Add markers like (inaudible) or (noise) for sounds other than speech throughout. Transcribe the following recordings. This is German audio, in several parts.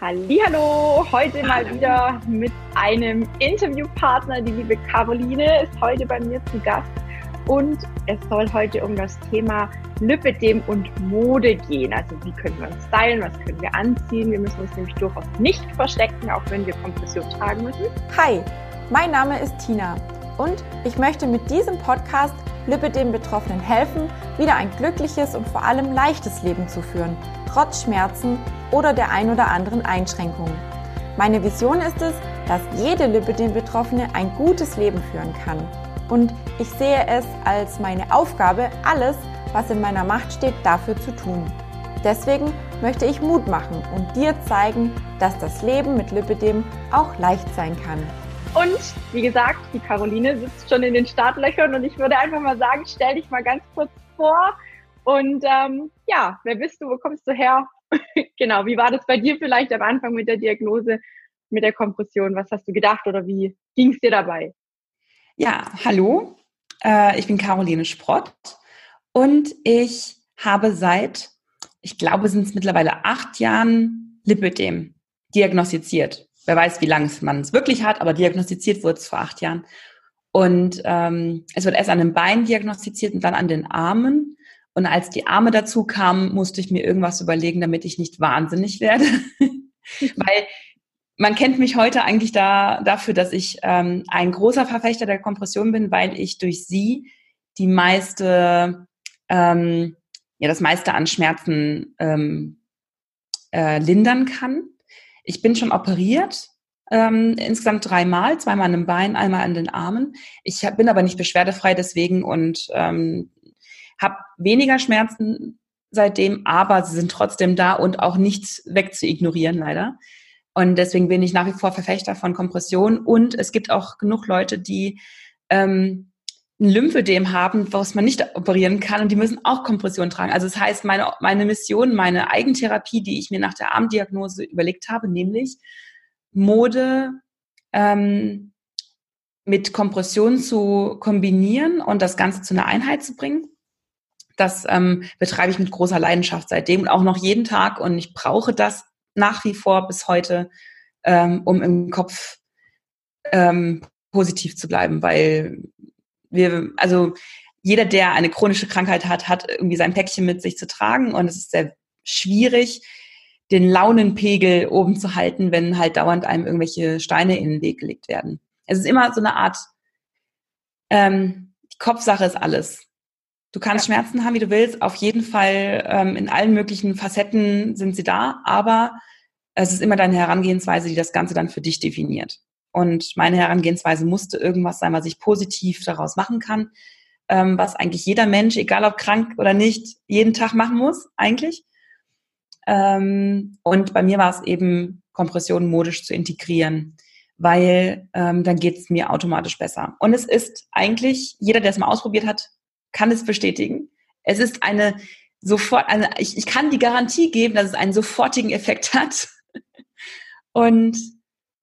Hallo, heute mal wieder mit einem Interviewpartner. Die liebe Caroline ist heute bei mir zu Gast und es soll heute um das Thema Lipidem und Mode gehen. Also wie können wir uns stylen, was können wir anziehen. Wir müssen uns nämlich durchaus nicht verstecken, auch wenn wir Kompression tragen müssen. Hi, mein Name ist Tina und ich möchte mit diesem Podcast Lipidem-Betroffenen helfen, wieder ein glückliches und vor allem leichtes Leben zu führen, trotz Schmerzen oder der ein oder anderen Einschränkung. Meine Vision ist es, dass jede Lipidem-Betroffene ein gutes Leben führen kann. Und ich sehe es als meine Aufgabe, alles, was in meiner Macht steht, dafür zu tun. Deswegen möchte ich Mut machen und dir zeigen, dass das Leben mit Lipidem auch leicht sein kann. Und wie gesagt, die Caroline sitzt schon in den Startlöchern und ich würde einfach mal sagen, stell dich mal ganz kurz vor. Und ähm, ja, wer bist du, wo kommst du her? (laughs) genau, wie war das bei dir vielleicht am Anfang mit der Diagnose, mit der Kompression? Was hast du gedacht oder wie ging es dir dabei? Ja, hallo, äh, ich bin Caroline Sprott und ich habe seit, ich glaube, sind es mittlerweile acht Jahren Lipödem diagnostiziert. Wer weiß, wie lange man es wirklich hat, aber diagnostiziert wurde es vor acht Jahren. Und ähm, es wird erst an den Beinen diagnostiziert und dann an den Armen. Und als die Arme dazu kamen, musste ich mir irgendwas überlegen, damit ich nicht wahnsinnig werde. (laughs) Weil man kennt mich heute eigentlich da, dafür, dass ich ähm, ein großer Verfechter der Kompression bin, weil ich durch sie die meiste, ähm, ja, das meiste an Schmerzen ähm, äh, lindern kann. Ich bin schon operiert, ähm, insgesamt dreimal, zweimal an den Beinen, einmal an den Armen. Ich hab, bin aber nicht beschwerdefrei deswegen und ähm, habe weniger Schmerzen seitdem, aber sie sind trotzdem da und auch nicht wegzuignorieren, leider. Und deswegen bin ich nach wie vor Verfechter von Kompression. Und es gibt auch genug Leute, die ähm, ein Lymphödem haben, was man nicht operieren kann und die müssen auch Kompression tragen. Also das heißt, meine, meine Mission, meine Eigentherapie, die ich mir nach der Armdiagnose überlegt habe, nämlich Mode ähm, mit Kompression zu kombinieren und das Ganze zu einer Einheit zu bringen. Das ähm, betreibe ich mit großer Leidenschaft seitdem und auch noch jeden Tag und ich brauche das nach wie vor bis heute, ähm, um im Kopf ähm, positiv zu bleiben, weil wir, also jeder, der eine chronische Krankheit hat, hat irgendwie sein Päckchen mit sich zu tragen und es ist sehr schwierig, den Launenpegel oben zu halten, wenn halt dauernd einem irgendwelche Steine in den Weg gelegt werden. Es ist immer so eine Art, ähm, die Kopfsache ist alles. Du kannst ja. Schmerzen haben, wie du willst. Auf jeden Fall ähm, in allen möglichen Facetten sind sie da, aber es ist immer deine Herangehensweise, die das Ganze dann für dich definiert. Und meine Herangehensweise musste irgendwas sein, was ich positiv daraus machen kann, ähm, was eigentlich jeder Mensch, egal ob krank oder nicht, jeden Tag machen muss, eigentlich. Ähm, und bei mir war es eben, Kompressionen modisch zu integrieren, weil ähm, dann geht es mir automatisch besser. Und es ist eigentlich, jeder, der es mal ausprobiert hat, kann es bestätigen. Es ist eine sofort, eine, ich, ich kann die Garantie geben, dass es einen sofortigen Effekt hat. (laughs) Und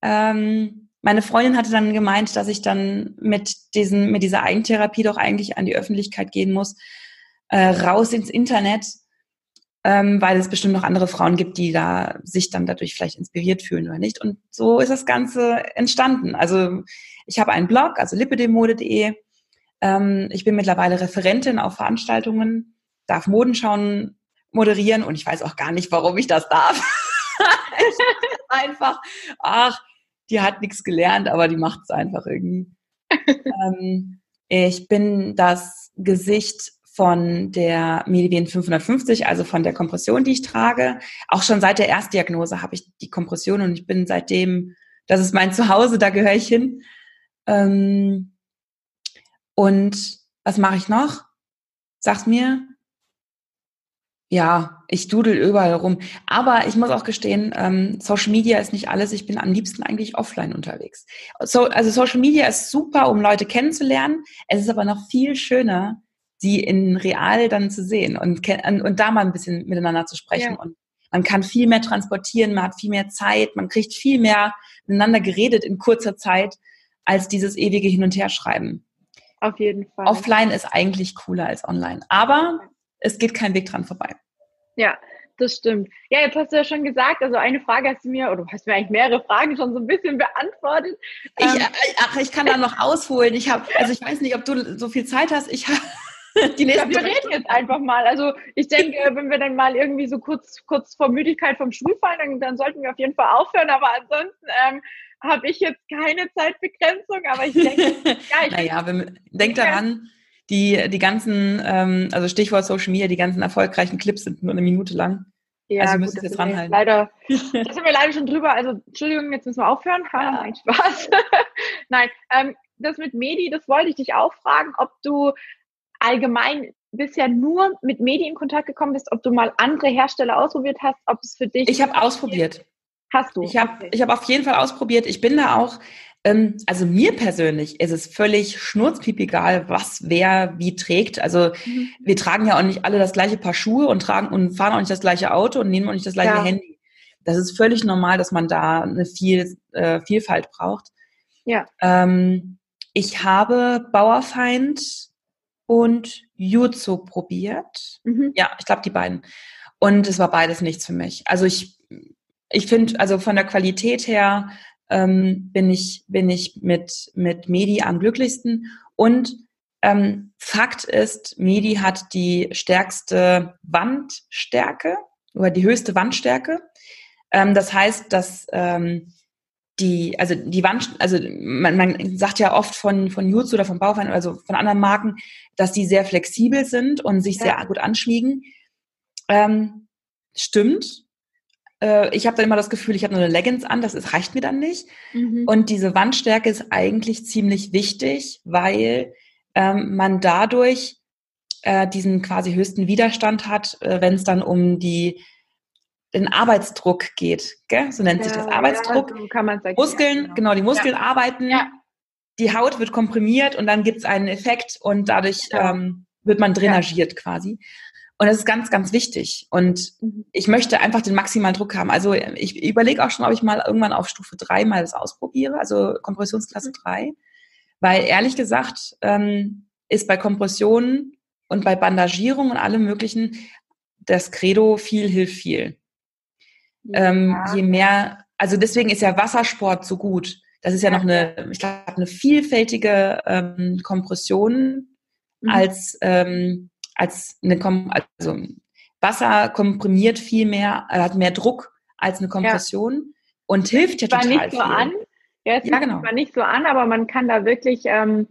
ähm, meine Freundin hatte dann gemeint, dass ich dann mit diesen, mit dieser Eigentherapie doch eigentlich an die Öffentlichkeit gehen muss, äh, raus ins Internet, ähm, weil es bestimmt noch andere Frauen gibt, die da sich dann dadurch vielleicht inspiriert fühlen oder nicht. Und so ist das Ganze entstanden. Also ich habe einen Blog, also lippedemode.de ähm, ich bin mittlerweile Referentin auf Veranstaltungen, darf Modenschauen moderieren und ich weiß auch gar nicht, warum ich das darf. (laughs) einfach, ach, die hat nichts gelernt, aber die macht es einfach irgendwie. (laughs) ähm, ich bin das Gesicht von der Medivien 550, also von der Kompression, die ich trage. Auch schon seit der Erstdiagnose habe ich die Kompression und ich bin seitdem, das ist mein Zuhause, da gehöre ich hin. Ähm, und was mache ich noch? Sag's mir. Ja, ich dudel überall rum. Aber ich muss auch gestehen, ähm, Social Media ist nicht alles. Ich bin am liebsten eigentlich offline unterwegs. So, also Social Media ist super, um Leute kennenzulernen. Es ist aber noch viel schöner, sie in real dann zu sehen und, und da mal ein bisschen miteinander zu sprechen. Ja. Und man kann viel mehr transportieren, man hat viel mehr Zeit, man kriegt viel mehr miteinander geredet in kurzer Zeit als dieses ewige Hin- und Herschreiben. Auf jeden Fall. Offline ist eigentlich cooler als online. Aber es geht kein Weg dran vorbei. Ja, das stimmt. Ja, jetzt hast du ja schon gesagt, also eine Frage hast du mir, oder du hast mir eigentlich mehrere Fragen schon so ein bisschen beantwortet. Ich, ähm, äh, ach, ich kann da noch ausholen. Ich habe, also ich weiß nicht, ob du so viel Zeit hast. Ich habe (laughs) die nächsten. Ja, wir reden jetzt einfach mal. Also ich denke, wenn wir dann mal irgendwie so kurz, kurz vor Müdigkeit vom Stuhl fallen, dann, dann sollten wir auf jeden Fall aufhören. Aber ansonsten ähm, habe ich jetzt keine Zeitbegrenzung. Aber ich denke, (laughs) ja, ich naja, wenn, denk daran, die, die ganzen, ähm, also Stichwort Social Media, die ganzen erfolgreichen Clips sind nur eine Minute lang. Ja, also müssen jetzt ranhalten. Leider, da sind wir leider schon drüber. Also Entschuldigung, jetzt müssen wir aufhören. Ha, ja. (laughs) Nein, Spaß. (laughs) Nein, ähm, das mit Medi, das wollte ich dich auch fragen, ob du allgemein bisher nur mit Medi in Kontakt gekommen bist, ob du mal andere Hersteller ausprobiert hast, ob es für dich. Ich habe ausprobiert. Hast du? Ich habe okay. ich hab auf jeden Fall ausprobiert. Ich bin da auch also mir persönlich ist es völlig schnurzpiepegal, was wer wie trägt. Also mhm. wir tragen ja auch nicht alle das gleiche Paar Schuhe und tragen und fahren auch nicht das gleiche Auto und nehmen auch nicht das gleiche ja. Handy. Das ist völlig normal, dass man da eine viel, äh, Vielfalt braucht. Ja. Ähm, ich habe Bauerfeind und Jutsu probiert. Mhm. Ja, ich glaube die beiden. Und es war beides nichts für mich. Also ich, ich finde, also von der Qualität her ähm, bin ich, bin ich mit, mit Medi am glücklichsten. Und ähm, Fakt ist, Medi hat die stärkste Wandstärke oder die höchste Wandstärke. Ähm, das heißt, dass ähm, die, also die Wand, also man, man sagt ja oft von, von Jutsu oder von Bauwein, also von anderen Marken, dass die sehr flexibel sind und sich ja. sehr gut anschmiegen. Ähm, stimmt, äh, ich habe dann immer das Gefühl, ich habe nur eine Leggings an, das ist, reicht mir dann nicht. Mhm. Und diese Wandstärke ist eigentlich ziemlich wichtig, weil ähm, man dadurch äh, diesen quasi höchsten Widerstand hat, äh, wenn es dann um die den Arbeitsdruck geht. Gell? So nennt ja, sich das Arbeitsdruck. Ja, sagen, Muskeln, ja, genau. genau. die Muskeln arbeiten, die Haut wird komprimiert und dann gibt es einen Effekt und dadurch ähm, wird man drainagiert quasi. Und das ist ganz, ganz wichtig. Und mhm. ich möchte einfach den maximalen Druck haben. Also ich überlege auch schon, ob ich mal irgendwann auf Stufe 3 mal das ausprobiere, also Kompressionsklasse 3. Mhm. Weil ehrlich gesagt ähm, ist bei Kompressionen und bei Bandagierung und allem möglichen das Credo viel hilft viel. Ja. Ähm, je mehr, also deswegen ist ja Wassersport so gut. Das ist ja, ja noch eine, ich glaube, eine vielfältige ähm, Kompression mhm. als ähm, als eine Kom also Wasser komprimiert viel mehr, äh, hat mehr Druck als eine Kompression ja. und hilft ja total nicht so viel. an. Ja, es ja, genau. zwar nicht so an, aber man kann da wirklich, ähm,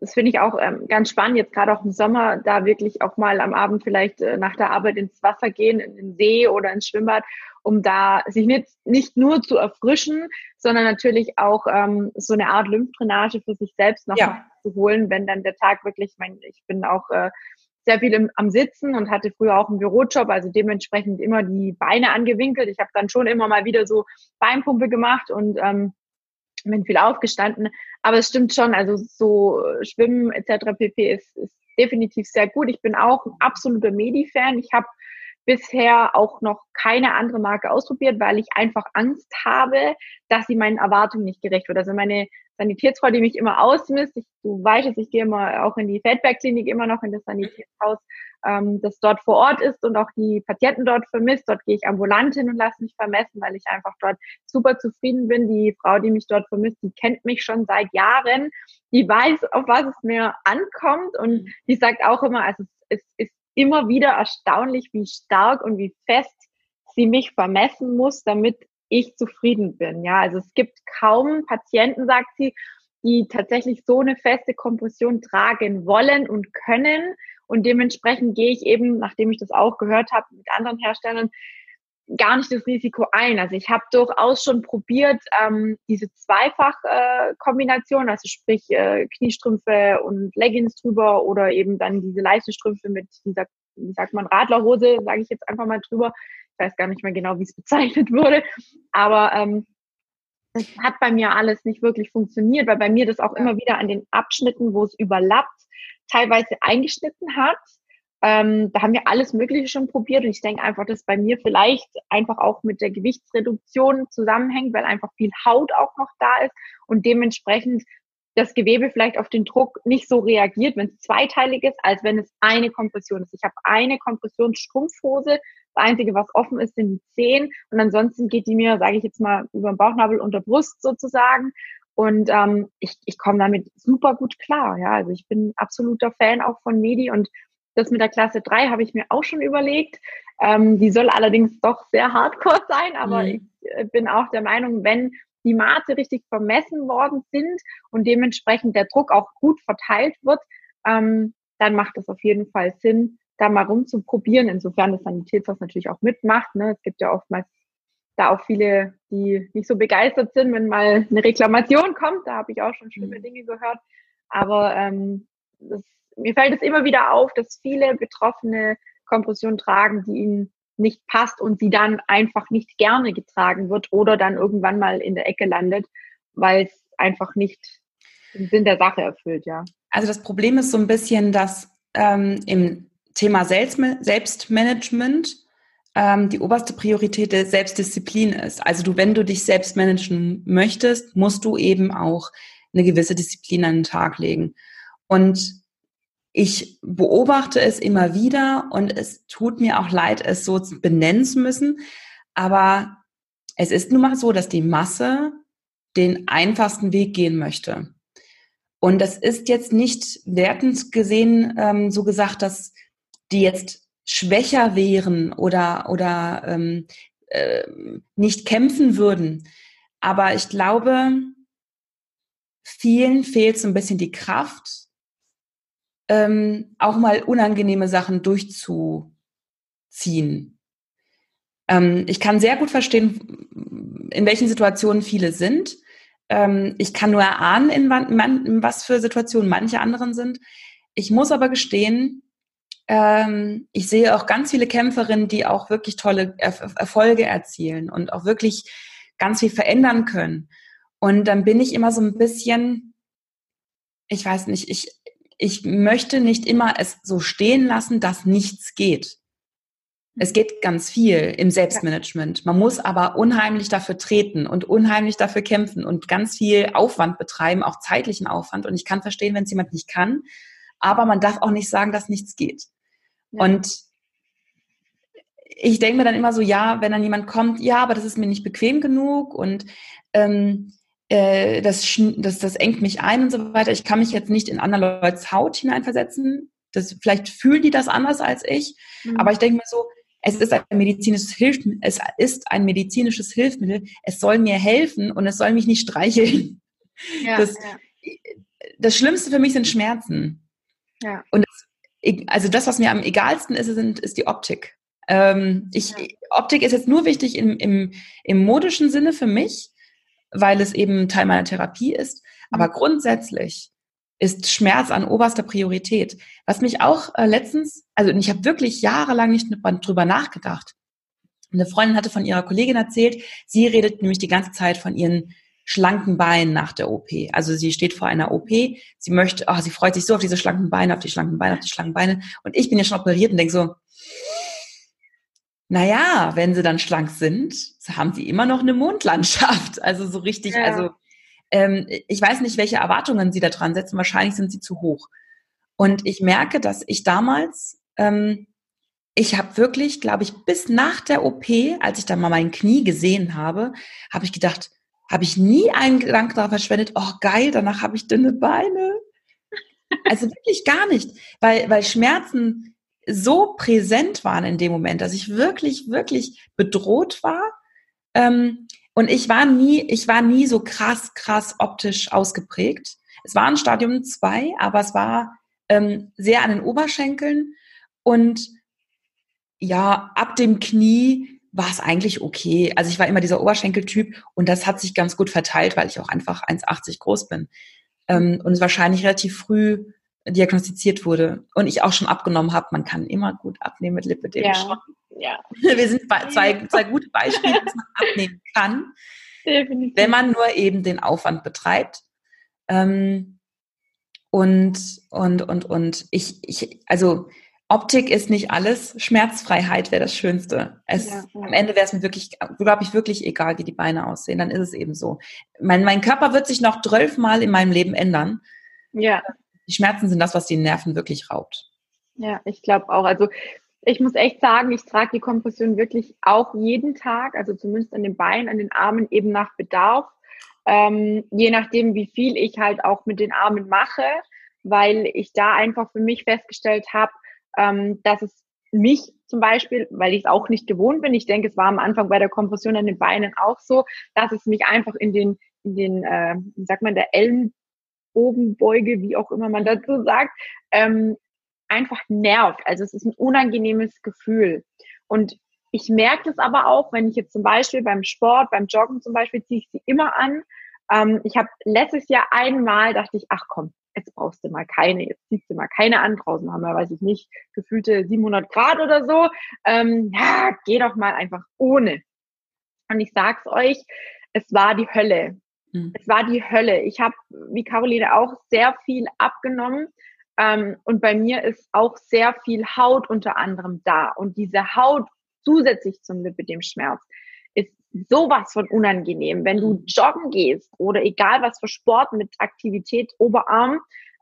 das finde ich auch ähm, ganz spannend, jetzt gerade auch im Sommer, da wirklich auch mal am Abend vielleicht äh, nach der Arbeit ins Wasser gehen, in den See oder ins Schwimmbad, um da sich nicht, nicht nur zu erfrischen, sondern natürlich auch ähm, so eine Art Lymphdrainage für sich selbst noch ja. zu holen, wenn dann der Tag wirklich, ich meine, ich bin auch äh, sehr viel im, am Sitzen und hatte früher auch einen Bürojob, also dementsprechend immer die Beine angewinkelt. Ich habe dann schon immer mal wieder so Beinpumpe gemacht und ähm, bin viel aufgestanden. Aber es stimmt schon, also so Schwimmen etc. pp. Ist, ist definitiv sehr gut. Ich bin auch ein absoluter Medi-Fan. Ich habe bisher auch noch keine andere Marke ausprobiert, weil ich einfach Angst habe, dass sie meinen Erwartungen nicht gerecht wird. Also meine Sanitätsfrau, die mich immer ausmisst. Ich, du weißt, ich gehe immer auch in die Feldberg-Klinik, immer noch in das Sanitätshaus, ähm, das dort vor Ort ist und auch die Patienten dort vermisst. Dort gehe ich ambulant hin und lasse mich vermessen, weil ich einfach dort super zufrieden bin. Die Frau, die mich dort vermisst, die kennt mich schon seit Jahren. Die weiß, auf was es mir ankommt und mhm. die sagt auch immer, also es, es ist immer wieder erstaunlich, wie stark und wie fest sie mich vermessen muss, damit ich zufrieden bin. Ja, also es gibt kaum Patienten, sagt sie, die tatsächlich so eine feste Kompression tragen wollen und können. Und dementsprechend gehe ich eben, nachdem ich das auch gehört habe mit anderen Herstellern, gar nicht das Risiko ein. Also ich habe durchaus schon probiert, ähm, diese Zweifach-Kombination, äh, also sprich äh, Kniestrümpfe und Leggings drüber oder eben dann diese Leistungsstrümpfe mit dieser, wie sagt man, Radlerhose, sage ich jetzt einfach mal drüber, ich weiß gar nicht mehr genau, wie es (laughs) bezeichnet wurde, aber ähm, das hat bei mir alles nicht wirklich funktioniert, weil bei mir das auch immer wieder an den Abschnitten, wo es überlappt, teilweise eingeschnitten hat. Ähm, da haben wir alles Mögliche schon probiert und ich denke einfach, dass bei mir vielleicht einfach auch mit der Gewichtsreduktion zusammenhängt, weil einfach viel Haut auch noch da ist und dementsprechend das Gewebe vielleicht auf den Druck nicht so reagiert, wenn es zweiteilig ist, als wenn es eine Kompression ist. Ich habe eine Kompressionsstrumpfhose. Das Einzige, was offen ist, sind die Zehen. Und ansonsten geht die mir, sage ich jetzt mal, über den Bauchnabel unter Brust sozusagen. Und ähm, ich, ich komme damit super gut klar. Ja, also ich bin absoluter Fan auch von Medi und das mit der Klasse 3 habe ich mir auch schon überlegt. Ähm, die soll allerdings doch sehr hardcore sein, aber mhm. ich äh, bin auch der Meinung, wenn die Maße richtig vermessen worden sind und dementsprechend der Druck auch gut verteilt wird, ähm, dann macht es auf jeden Fall Sinn, da mal rumzuprobieren, insofern das Sanitätshaus natürlich auch mitmacht. Ne? Es gibt ja oftmals da auch viele, die nicht so begeistert sind, wenn mal eine Reklamation kommt. Da habe ich auch schon schlimme mhm. Dinge gehört. Aber ähm, das, mir fällt es immer wieder auf, dass viele Betroffene Kompression tragen, die ihnen nicht passt und sie dann einfach nicht gerne getragen wird oder dann irgendwann mal in der Ecke landet, weil es einfach nicht den Sinn der Sache erfüllt, ja. Also das Problem ist so ein bisschen, dass ähm, im Thema Selbstmanagement ähm, die oberste Priorität der Selbstdisziplin ist. Also du, wenn du dich selbst managen möchtest, musst du eben auch eine gewisse Disziplin an den Tag legen. Und ich beobachte es immer wieder und es tut mir auch leid, es so benennen zu müssen. Aber es ist nun mal so, dass die Masse den einfachsten Weg gehen möchte. Und das ist jetzt nicht wertend gesehen ähm, so gesagt, dass die jetzt schwächer wären oder, oder ähm, äh, nicht kämpfen würden. Aber ich glaube, vielen fehlt so ein bisschen die Kraft, ähm, auch mal unangenehme Sachen durchzuziehen. Ähm, ich kann sehr gut verstehen, in welchen Situationen viele sind. Ähm, ich kann nur erahnen, in, wann, in was für Situationen manche anderen sind. Ich muss aber gestehen, ähm, ich sehe auch ganz viele Kämpferinnen, die auch wirklich tolle er Erfolge erzielen und auch wirklich ganz viel verändern können. Und dann bin ich immer so ein bisschen, ich weiß nicht, ich, ich möchte nicht immer es so stehen lassen, dass nichts geht. Es geht ganz viel im Selbstmanagement. Man muss aber unheimlich dafür treten und unheimlich dafür kämpfen und ganz viel Aufwand betreiben, auch zeitlichen Aufwand. Und ich kann verstehen, wenn es jemand nicht kann, aber man darf auch nicht sagen, dass nichts geht. Ja. Und ich denke mir dann immer so, ja, wenn dann jemand kommt, ja, aber das ist mir nicht bequem genug und ähm, äh, das, das, das engt mich ein und so weiter. Ich kann mich jetzt nicht in andere Leute Haut hineinversetzen. Das, vielleicht fühlen die das anders als ich. Mhm. Aber ich denke mir so, es ist ein medizinisches Hilfsmittel, es ist ein medizinisches Hilfsmittel. Es soll mir helfen und es soll mich nicht streicheln. Ja, das, ja. das Schlimmste für mich sind Schmerzen. Ja. Und also das, was mir am egalsten ist, sind, ist die Optik. Ähm, ich. Optik ist jetzt nur wichtig im, im, im modischen Sinne für mich, weil es eben Teil meiner Therapie ist. Aber mhm. grundsätzlich ist Schmerz an oberster Priorität. Was mich auch äh, letztens, also ich habe wirklich jahrelang nicht drüber nachgedacht. Eine Freundin hatte von ihrer Kollegin erzählt, sie redet nämlich die ganze Zeit von ihren schlanken Beinen nach der OP. Also sie steht vor einer OP, sie möchte, oh, sie freut sich so auf diese schlanken Beine, auf die schlanken Beine, auf die schlanken Beine. Und ich bin ja schon operiert und denke so, naja, wenn sie dann schlank sind, haben sie immer noch eine Mondlandschaft. (laughs) Also so richtig, ja. also ähm, ich weiß nicht, welche Erwartungen sie da dran setzen. Wahrscheinlich sind sie zu hoch. Und ich merke, dass ich damals, ähm, ich habe wirklich, glaube ich, bis nach der OP, als ich dann mal mein Knie gesehen habe, habe ich gedacht, habe ich nie einen Gedanken darauf verschwendet, oh geil, danach habe ich dünne Beine. Also wirklich gar nicht, weil, weil Schmerzen so präsent waren in dem Moment, dass ich wirklich, wirklich bedroht war. Ähm, und ich war nie, ich war nie so krass, krass optisch ausgeprägt. Es war ein Stadium 2, aber es war ähm, sehr an den Oberschenkeln und ja, ab dem Knie war es eigentlich okay. Also ich war immer dieser Oberschenkeltyp und das hat sich ganz gut verteilt, weil ich auch einfach 1,80 groß bin. Ähm, und es wahrscheinlich relativ früh diagnostiziert wurde und ich auch schon abgenommen habe. Man kann immer gut abnehmen mit Lipidem ja. Ja. (laughs) Wir sind zwei, zwei gute Beispiele, dass man abnehmen kann. Definitiv. Wenn man nur eben den Aufwand betreibt. Ähm, und, und, und, und ich, ich, also Optik ist nicht alles. Schmerzfreiheit wäre das Schönste. Es, ja, ja. Am Ende wäre es mir wirklich, glaube ich, wirklich egal, wie die Beine aussehen. Dann ist es eben so. Mein, mein Körper wird sich noch zwölfmal in meinem Leben ändern. Ja. Die Schmerzen sind das, was die Nerven wirklich raubt. Ja, ich glaube auch. Also ich muss echt sagen, ich trage die Kompression wirklich auch jeden Tag, also zumindest an den Beinen, an den Armen eben nach Bedarf. Ähm, je nachdem, wie viel ich halt auch mit den Armen mache, weil ich da einfach für mich festgestellt habe, ähm, dass es mich zum Beispiel, weil ich es auch nicht gewohnt bin, ich denke, es war am Anfang bei der Kompression an den Beinen auch so, dass es mich einfach in den, in den, äh, wie sagt man, der Ellenbogenbeuge, wie auch immer man dazu sagt, ähm, einfach nervt. Also es ist ein unangenehmes Gefühl. Und ich merke das aber auch, wenn ich jetzt zum Beispiel beim Sport, beim Joggen zum Beispiel, ziehe ich sie immer an. Ähm, ich habe letztes Jahr einmal, dachte ich, ach komm, jetzt brauchst du mal keine, jetzt ziehst du mal keine an. Draußen haben wir, weiß ich nicht, gefühlte 700 Grad oder so. Ähm, ja, geh doch mal einfach ohne. Und ich sag's euch, es war die Hölle. Mhm. Es war die Hölle. Ich habe, wie Caroline auch, sehr viel abgenommen. Ähm, und bei mir ist auch sehr viel Haut unter anderem da. Und diese Haut zusätzlich zum Lipidem-Schmerz ist sowas von unangenehm. Wenn du mhm. joggen gehst oder egal was für Sport mit Aktivität Oberarm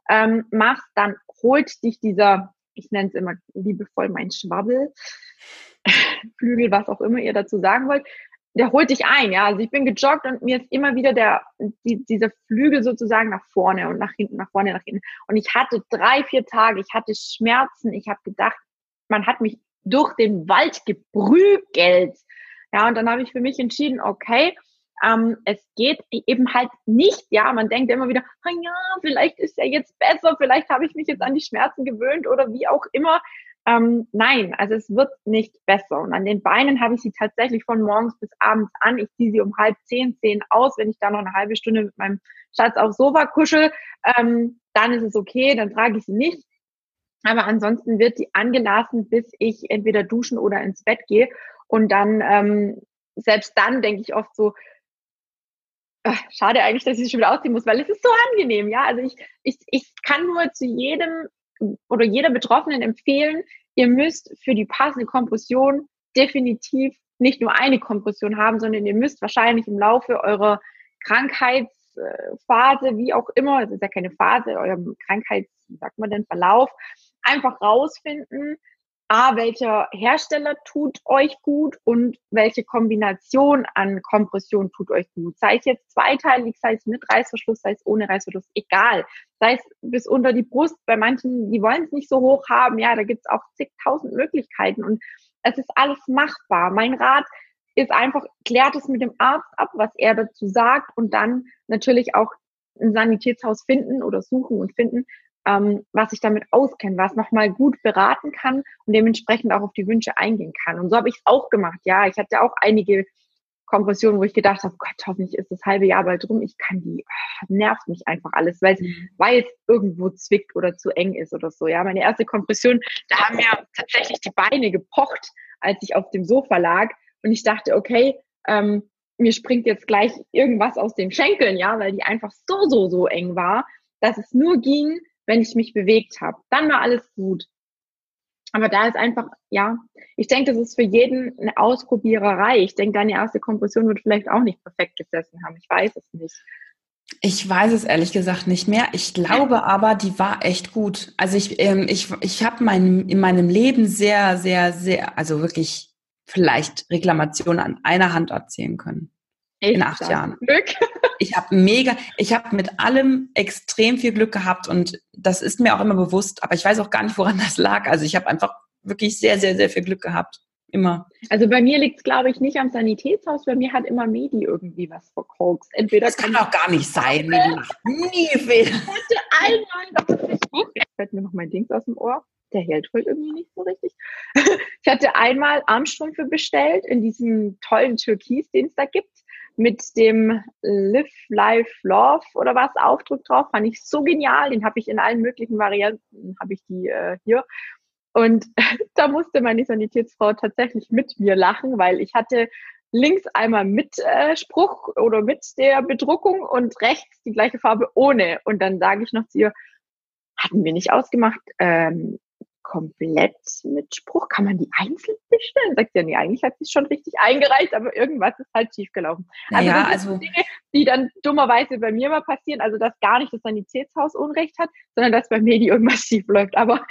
ähm, machst, dann holt dich dieser, ich nenne es immer liebevoll mein Schwabbel, (laughs) Flügel, was auch immer ihr dazu sagen wollt, der holt dich ein, ja. Also ich bin gejoggt und mir ist immer wieder der, die, dieser Flügel sozusagen nach vorne und nach hinten, nach vorne, nach hinten. Und ich hatte drei, vier Tage, ich hatte Schmerzen, ich habe gedacht, man hat mich durch den Wald geprügelt. Ja, und dann habe ich für mich entschieden, okay, ähm, es geht eben halt nicht, ja, man denkt immer wieder, oh ja, vielleicht ist er jetzt besser, vielleicht habe ich mich jetzt an die Schmerzen gewöhnt oder wie auch immer. Ähm, nein, also es wird nicht besser. Und an den Beinen habe ich sie tatsächlich von morgens bis abends an. Ich ziehe sie um halb zehn, zehn aus. Wenn ich da noch eine halbe Stunde mit meinem Schatz aufs Sofa kuschel, ähm, dann ist es okay, dann trage ich sie nicht. Aber ansonsten wird die angelassen, bis ich entweder duschen oder ins Bett gehe. Und dann, ähm, selbst dann denke ich oft so, ach, schade eigentlich, dass ich sie schon wieder ausziehen muss, weil es ist so angenehm, ja. Also ich, ich, ich kann nur zu jedem oder jeder Betroffenen empfehlen, ihr müsst für die passende Kompression definitiv nicht nur eine Kompression haben, sondern ihr müsst wahrscheinlich im Laufe eurer Krankheitsphase, wie auch immer, es ist ja keine Phase, eurem Krankheits, wie sagt man denn, Verlauf, einfach rausfinden, A, welcher Hersteller tut euch gut und welche Kombination an Kompression tut euch gut. Sei es jetzt zweiteilig, sei es mit Reißverschluss, sei es ohne Reißverschluss, egal. Sei es bis unter die Brust, bei manchen, die wollen es nicht so hoch haben, ja, da gibt es auch zigtausend Möglichkeiten und es ist alles machbar. Mein Rat ist einfach, klärt es mit dem Arzt ab, was er dazu sagt und dann natürlich auch ein Sanitätshaus finden oder suchen und finden, ähm, was sich damit auskennt, was nochmal gut beraten kann und dementsprechend auch auf die Wünsche eingehen kann. Und so habe ich es auch gemacht. Ja, ich hatte auch einige Kompressionen, wo ich gedacht habe, Gott, hoffentlich ist das halbe Jahr bald rum. Ich kann die, oh, nervt mich einfach alles, weil es, mhm. irgendwo zwickt oder zu eng ist oder so. Ja, meine erste Kompression, da haben mir tatsächlich die Beine gepocht, als ich auf dem Sofa lag. Und ich dachte, okay, ähm, mir springt jetzt gleich irgendwas aus den Schenkeln, ja, weil die einfach so, so, so eng war, dass es nur ging, wenn ich mich bewegt habe. Dann war alles gut. Aber da ist einfach, ja, ich denke, das ist für jeden eine Ausprobiererei. Ich denke, deine erste Kompression wird vielleicht auch nicht perfekt gesessen haben. Ich weiß es nicht. Ich weiß es ehrlich gesagt nicht mehr. Ich glaube aber, die war echt gut. Also ich, ähm, ich, ich habe mein, in meinem Leben sehr, sehr, sehr, also wirklich vielleicht Reklamationen an einer Hand erzählen können. Ich in acht Jahren. Glück. (laughs) Ich habe mega, ich habe mit allem extrem viel Glück gehabt und das ist mir auch immer bewusst, aber ich weiß auch gar nicht, woran das lag. Also ich habe einfach wirklich sehr, sehr, sehr viel Glück gehabt. Immer. Also bei mir liegt es, glaube ich, nicht am Sanitätshaus. Bei mir hat immer Medi irgendwie was verkorkst. Entweder das kann doch gar nicht sein. Medi macht nie Fehler. Ich hatte einmal, jetzt fällt mir noch mein Dings aus dem Ohr. Der hält wohl irgendwie nicht so richtig. (laughs) Ich hatte einmal Armstrümpfe bestellt in diesem tollen Türkis, den es da gibt mit dem Live Life Love oder was Aufdruck drauf. Fand ich so genial. Den habe ich in allen möglichen Varianten, habe ich die äh, hier. Und (laughs) da musste meine Sanitätsfrau tatsächlich mit mir lachen, weil ich hatte links einmal mit äh, Spruch oder mit der Bedruckung und rechts die gleiche Farbe ohne. Und dann sage ich noch zu ihr, hatten wir nicht ausgemacht, ähm, komplett mit Spruch. Kann man die einzeln bestellen? Sagt ja, nee, eigentlich hat sie es schon richtig eingereicht, aber irgendwas ist halt schiefgelaufen. Also, naja, also Dinge, die dann dummerweise bei mir mal passieren. Also, dass gar nicht das Sanitätshaus Unrecht hat, sondern dass bei mir die irgendwas (laughs) schief läuft. Aber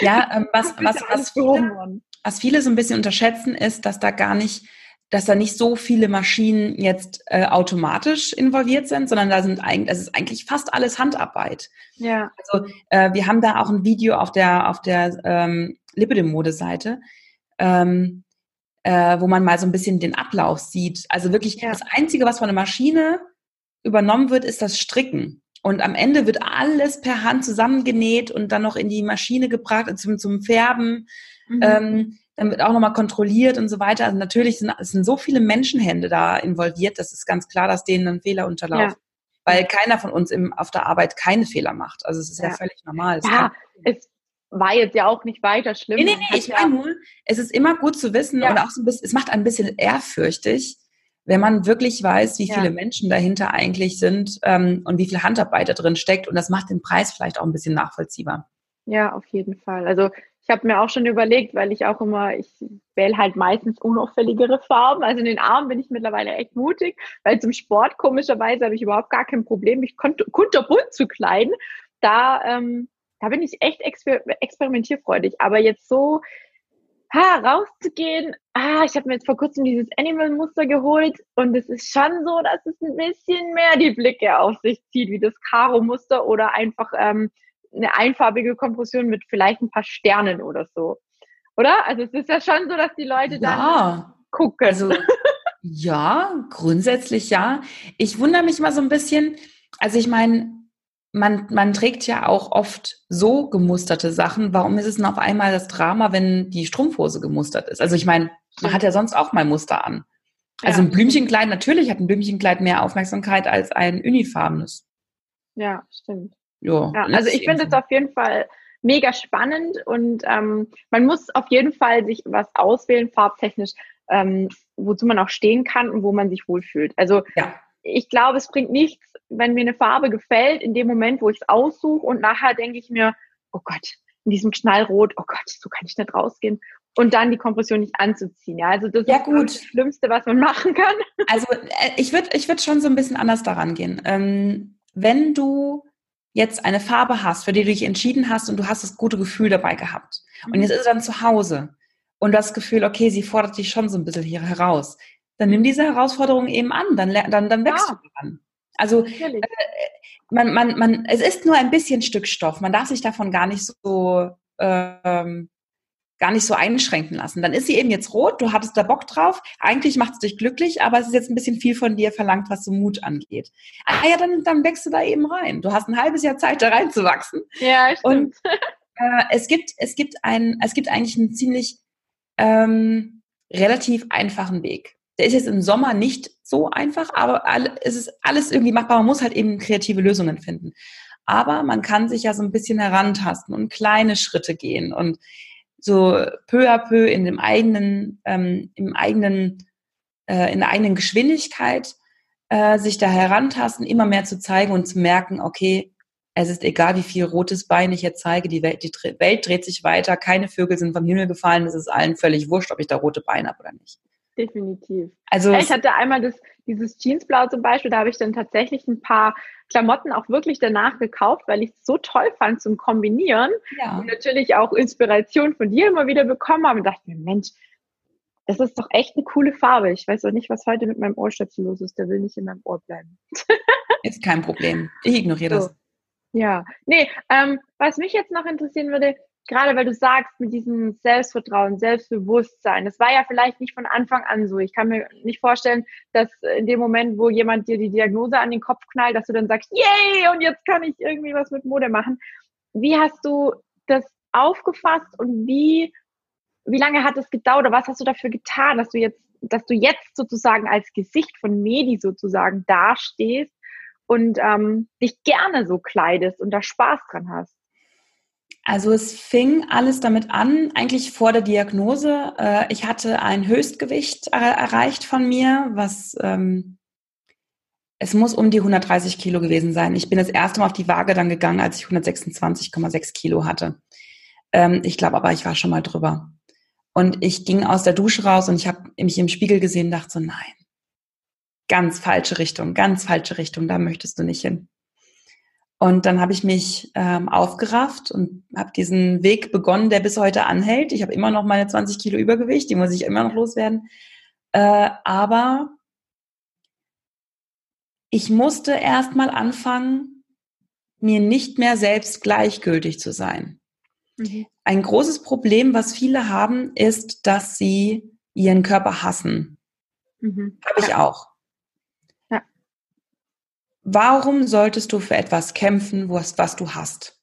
ja, ähm, was, (laughs) was, was, viele, was viele so ein bisschen unterschätzen, ist, dass da gar nicht dass da nicht so viele Maschinen jetzt äh, automatisch involviert sind, sondern da sind eigentlich, es ist eigentlich fast alles Handarbeit. Ja. Also äh, wir haben da auch ein Video auf der auf der ähm, Lipidem-Mode-Seite, ähm, äh, wo man mal so ein bisschen den Ablauf sieht. Also wirklich ja. das Einzige, was von der Maschine übernommen wird, ist das Stricken. Und am Ende wird alles per Hand zusammengenäht und dann noch in die Maschine gebracht zum, zum Färben. Mhm. Ähm, dann wird auch nochmal kontrolliert und so weiter. Also natürlich sind, sind so viele Menschenhände da involviert, das ist ganz klar, dass denen ein Fehler unterlaufen. Ja. Weil keiner von uns im, auf der Arbeit keine Fehler macht. Also es ist ja, ja völlig normal. Es ja, es war jetzt ja auch nicht weiter schlimm. Nee, nee, nee, ich meine nur, es ist immer gut zu wissen ja. und auch so ein bisschen, es macht ein bisschen ehrfürchtig, wenn man wirklich weiß, wie viele Menschen dahinter eigentlich sind ähm, und wie viel Handarbeit da drin steckt. Und das macht den Preis vielleicht auch ein bisschen nachvollziehbar. Ja, auf jeden Fall. Also ich habe mir auch schon überlegt, weil ich auch immer, ich wähle halt meistens unauffälligere Farben. Also in den Armen bin ich mittlerweile echt mutig, weil zum Sport komischerweise habe ich überhaupt gar kein Problem, mich kunterbunt zu kleiden. Da, ähm, da bin ich echt exper experimentierfreudig. Aber jetzt so ha, rauszugehen, ah, ich habe mir jetzt vor kurzem dieses Animal-Muster geholt und es ist schon so, dass es ein bisschen mehr die Blicke auf sich zieht, wie das Karo-Muster oder einfach ähm, eine einfarbige Kompression mit vielleicht ein paar Sternen oder so. Oder? Also es ist ja schon so, dass die Leute ja. dann gucken. Also, ja, grundsätzlich ja. Ich wundere mich mal so ein bisschen. Also ich meine, man, man trägt ja auch oft so gemusterte Sachen. Warum ist es denn auf einmal das Drama, wenn die Strumpfhose gemustert ist? Also ich meine, man hat ja sonst auch mal Muster an. Also ja. ein Blümchenkleid, natürlich hat ein Blümchenkleid mehr Aufmerksamkeit als ein unifarbenes. Ja, stimmt. Jo, ja, also ich finde es auf jeden Fall mega spannend und ähm, man muss auf jeden Fall sich was auswählen, farbtechnisch, ähm, wozu man auch stehen kann und wo man sich wohlfühlt. Also ja. ich glaube, es bringt nichts, wenn mir eine Farbe gefällt, in dem Moment, wo ich es aussuche und nachher denke ich mir, oh Gott, in diesem Knallrot, oh Gott, so kann ich nicht rausgehen. Und dann die Kompression nicht anzuziehen. Ja, also das ja, ist gut. das Schlimmste, was man (laughs) machen kann. Also äh, ich würde ich würd schon so ein bisschen anders daran gehen. Ähm, wenn du jetzt eine Farbe hast, für die du dich entschieden hast und du hast das gute Gefühl dabei gehabt. Und mhm. jetzt ist er dann zu Hause und das Gefühl, okay, sie fordert dich schon so ein bisschen hier heraus. Dann nimm diese Herausforderung eben an, dann, dann, dann wächst ja. du dran. Also äh, man, man, man, es ist nur ein bisschen Stück Stoff. Man darf sich davon gar nicht so ähm, gar nicht so einschränken lassen. Dann ist sie eben jetzt rot, du hattest da Bock drauf, eigentlich macht es dich glücklich, aber es ist jetzt ein bisschen viel von dir verlangt, was so Mut angeht. Ah ja, dann, dann wächst du da eben rein. Du hast ein halbes Jahr Zeit, da reinzuwachsen. Ja, stimmt. Und äh, es gibt, es gibt ein, es gibt eigentlich einen ziemlich ähm, relativ einfachen Weg. Der ist jetzt im Sommer nicht so einfach, aber es ist alles irgendwie machbar. Man muss halt eben kreative Lösungen finden. Aber man kann sich ja so ein bisschen herantasten und kleine Schritte gehen und so peu à peu in dem eigenen, ähm, im eigenen, äh, in der eigenen Geschwindigkeit äh, sich da herantasten, immer mehr zu zeigen und zu merken, okay, es ist egal, wie viel rotes Bein ich jetzt zeige, die Welt, die Welt dreht sich weiter, keine Vögel sind vom Himmel gefallen, es ist allen völlig wurscht, ob ich da rote Beine habe oder nicht. Definitiv. Also ich hatte einmal das, dieses Jeansblau zum Beispiel, da habe ich dann tatsächlich ein paar Klamotten auch wirklich danach gekauft, weil ich es so toll fand zum Kombinieren ja. und natürlich auch Inspiration von dir immer wieder bekommen habe und dachte mir, Mensch, das ist doch echt eine coole Farbe. Ich weiß auch nicht, was heute mit meinem Ohrstöpsel los ist. Der will nicht in meinem Ohr bleiben. (laughs) ist kein Problem. Ich ignoriere so. das. Ja, nee, ähm, was mich jetzt noch interessieren würde, gerade weil du sagst, mit diesem Selbstvertrauen, Selbstbewusstsein, das war ja vielleicht nicht von Anfang an so. Ich kann mir nicht vorstellen, dass in dem Moment, wo jemand dir die Diagnose an den Kopf knallt, dass du dann sagst, yay, und jetzt kann ich irgendwie was mit Mode machen. Wie hast du das aufgefasst und wie, wie lange hat es gedauert oder was hast du dafür getan, dass du jetzt, dass du jetzt sozusagen als Gesicht von Medi sozusagen dastehst und ähm, dich gerne so kleidest und da Spaß dran hast? Also es fing alles damit an, eigentlich vor der Diagnose. Äh, ich hatte ein Höchstgewicht erreicht von mir, was ähm, es muss um die 130 Kilo gewesen sein. Ich bin das erste Mal auf die Waage dann gegangen, als ich 126,6 Kilo hatte. Ähm, ich glaube aber, ich war schon mal drüber. Und ich ging aus der Dusche raus und ich habe mich im Spiegel gesehen und dachte so, nein, ganz falsche Richtung, ganz falsche Richtung, da möchtest du nicht hin. Und dann habe ich mich ähm, aufgerafft und habe diesen Weg begonnen, der bis heute anhält. Ich habe immer noch meine 20 Kilo Übergewicht, die muss ich immer noch loswerden. Äh, aber ich musste erst mal anfangen, mir nicht mehr selbst gleichgültig zu sein. Mhm. Ein großes Problem, was viele haben, ist, dass sie ihren Körper hassen. Mhm. Habe ich auch. Warum solltest du für etwas kämpfen, was, was du hast?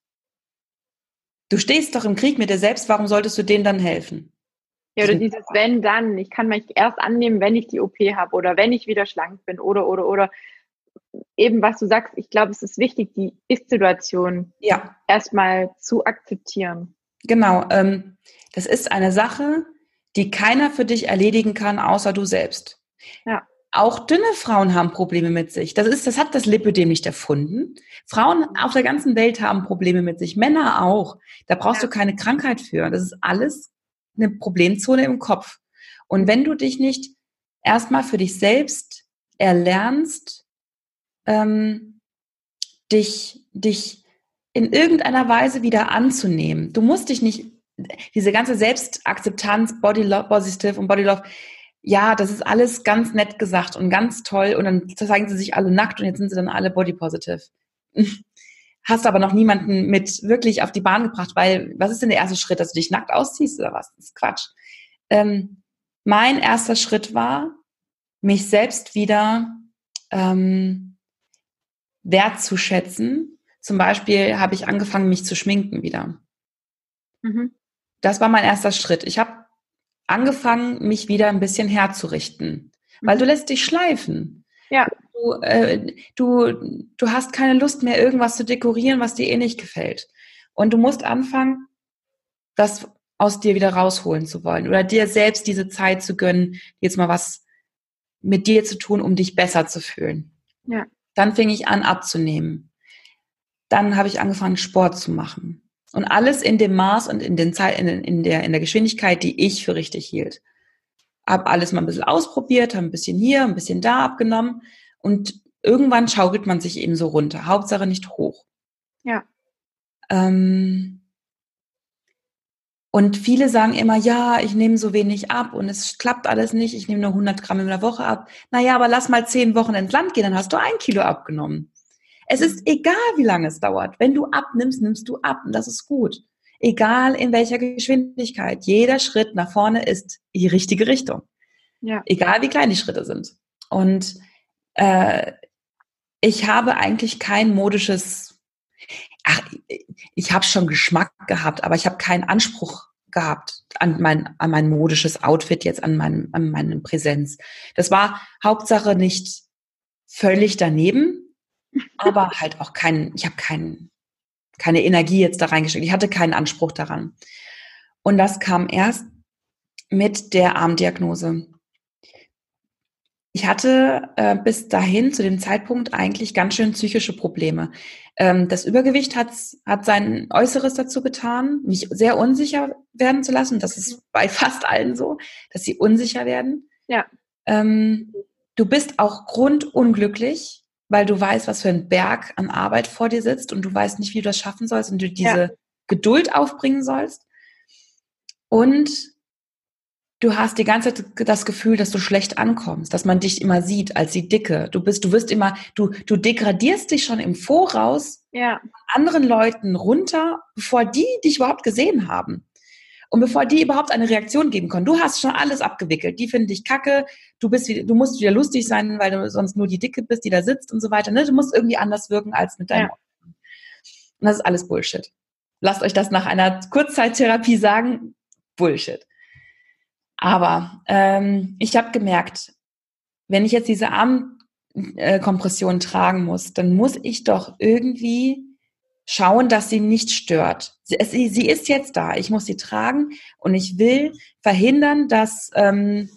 Du stehst doch im Krieg mit dir selbst, warum solltest du denen dann helfen? Ja, oder dieses wenn dann. Ich kann mich erst annehmen, wenn ich die OP habe oder wenn ich wieder schlank bin oder oder oder eben was du sagst, ich glaube, es ist wichtig, die Ist-Situation ja. erstmal zu akzeptieren. Genau. Ähm, das ist eine Sache, die keiner für dich erledigen kann, außer du selbst. Ja. Auch dünne Frauen haben Probleme mit sich. Das ist, das hat das Lipödem nicht erfunden. Frauen auf der ganzen Welt haben Probleme mit sich. Männer auch. Da brauchst ja. du keine Krankheit für. Das ist alles eine Problemzone im Kopf. Und wenn du dich nicht erstmal für dich selbst erlernst, ähm, dich, dich in irgendeiner Weise wieder anzunehmen. Du musst dich nicht, diese ganze Selbstakzeptanz, Body Positive und Body Love, ja, das ist alles ganz nett gesagt und ganz toll und dann zeigen sie sich alle nackt und jetzt sind sie dann alle Body Positive. (laughs) Hast aber noch niemanden mit wirklich auf die Bahn gebracht, weil was ist denn der erste Schritt, dass du dich nackt ausziehst oder was? Das ist Quatsch. Ähm, mein erster Schritt war, mich selbst wieder ähm, wertzuschätzen. Zum Beispiel habe ich angefangen, mich zu schminken wieder. Mhm. Das war mein erster Schritt. Ich habe angefangen, mich wieder ein bisschen herzurichten, mhm. weil du lässt dich schleifen. Ja. Du, äh, du, du hast keine Lust mehr, irgendwas zu dekorieren, was dir eh nicht gefällt. Und du musst anfangen, das aus dir wieder rausholen zu wollen oder dir selbst diese Zeit zu gönnen, jetzt mal was mit dir zu tun, um dich besser zu fühlen. Ja. Dann fing ich an abzunehmen. Dann habe ich angefangen, Sport zu machen. Und alles in dem Maß und in, den Zeit, in, in, der, in der Geschwindigkeit, die ich für richtig hielt. Hab alles mal ein bisschen ausprobiert, habe ein bisschen hier, ein bisschen da abgenommen. Und irgendwann schaukelt man sich eben so runter. Hauptsache nicht hoch. Ja. Ähm, und viele sagen immer, ja, ich nehme so wenig ab und es klappt alles nicht, ich nehme nur 100 Gramm in der Woche ab. Naja, aber lass mal zehn Wochen ins Land gehen, dann hast du ein Kilo abgenommen. Es ist egal, wie lange es dauert. Wenn du abnimmst, nimmst du ab und das ist gut. Egal in welcher Geschwindigkeit. Jeder Schritt nach vorne ist die richtige Richtung. Ja. Egal wie klein die Schritte sind. Und äh, ich habe eigentlich kein modisches ach, ich habe schon Geschmack gehabt, aber ich habe keinen Anspruch gehabt an mein, an mein modisches Outfit jetzt, an, mein, an meine Präsenz. Das war Hauptsache nicht völlig daneben, aber halt auch kein, ich habe keinen, keine Energie jetzt da reingesteckt. Ich hatte keinen Anspruch daran. Und das kam erst mit der Armdiagnose. Ich hatte äh, bis dahin zu dem Zeitpunkt eigentlich ganz schön psychische Probleme. Ähm, das Übergewicht hat, hat sein Äußeres dazu getan, mich sehr unsicher werden zu lassen. Das ist bei (laughs) fast allen so, dass sie unsicher werden. Ja. Ähm, du bist auch grundunglücklich, weil du weißt, was für ein Berg an Arbeit vor dir sitzt und du weißt nicht, wie du das schaffen sollst und du diese ja. Geduld aufbringen sollst. Und du hast die ganze Zeit das Gefühl, dass du schlecht ankommst, dass man dich immer sieht als die Dicke. Du bist, du wirst immer, du, du degradierst dich schon im Voraus ja. anderen Leuten runter, bevor die dich überhaupt gesehen haben. Und bevor die überhaupt eine Reaktion geben können. Du hast schon alles abgewickelt. Die finden dich kacke. Du bist, du musst wieder lustig sein, weil du sonst nur die Dicke bist, die da sitzt und so weiter. Ne? Du musst irgendwie anders wirken als mit deinem. Ja. Und das ist alles Bullshit. Lasst euch das nach einer Kurzzeittherapie sagen. Bullshit. Aber ähm, ich habe gemerkt, wenn ich jetzt diese Armkompression tragen muss, dann muss ich doch irgendwie schauen, dass sie nicht stört. Sie, sie, ist jetzt da. Ich muss sie tragen und ich will verhindern, dass, ähm,